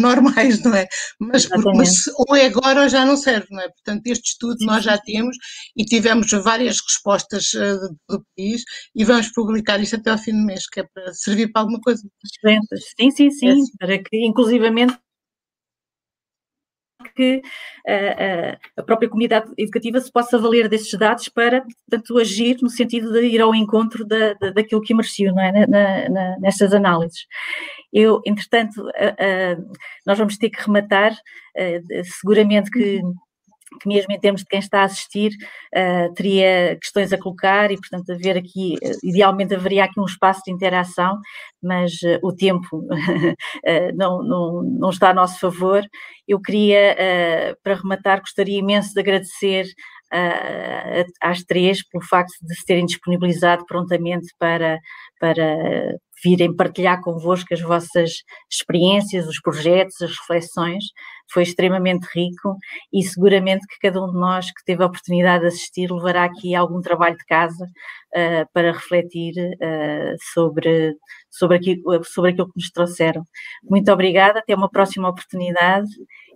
normais, não é? Mas, mas ou é agora ou já não serve, não é? Portanto, este estudo sim, nós já temos e tivemos várias respostas uh, do país e vamos publicar isto até ao fim do mês, que é para servir para alguma coisa. Sim, sim, sim, é. para que inclusivamente que uh, a própria comunidade educativa se possa valer desses dados para, portanto, agir no sentido de ir ao encontro da, da, daquilo que emergiu é? Na, na, nestas análises. Eu, entretanto, uh, nós vamos ter que rematar, seguramente que que mesmo em termos de quem está a assistir uh, teria questões a colocar e, portanto, haver aqui, uh, idealmente haveria aqui um espaço de interação, mas uh, o tempo <laughs> não, não, não está a nosso favor. Eu queria, para rematar, gostaria imenso de agradecer às três pelo facto de se terem disponibilizado prontamente para, para virem partilhar convosco as vossas experiências, os projetos, as reflexões. Foi extremamente rico e seguramente que cada um de nós que teve a oportunidade de assistir levará aqui algum trabalho de casa uh, para refletir uh, sobre, sobre, aquilo, sobre aquilo que nos trouxeram. Muito obrigada, até uma próxima oportunidade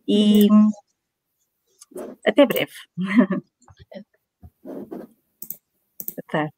e até breve. <laughs> Tehát.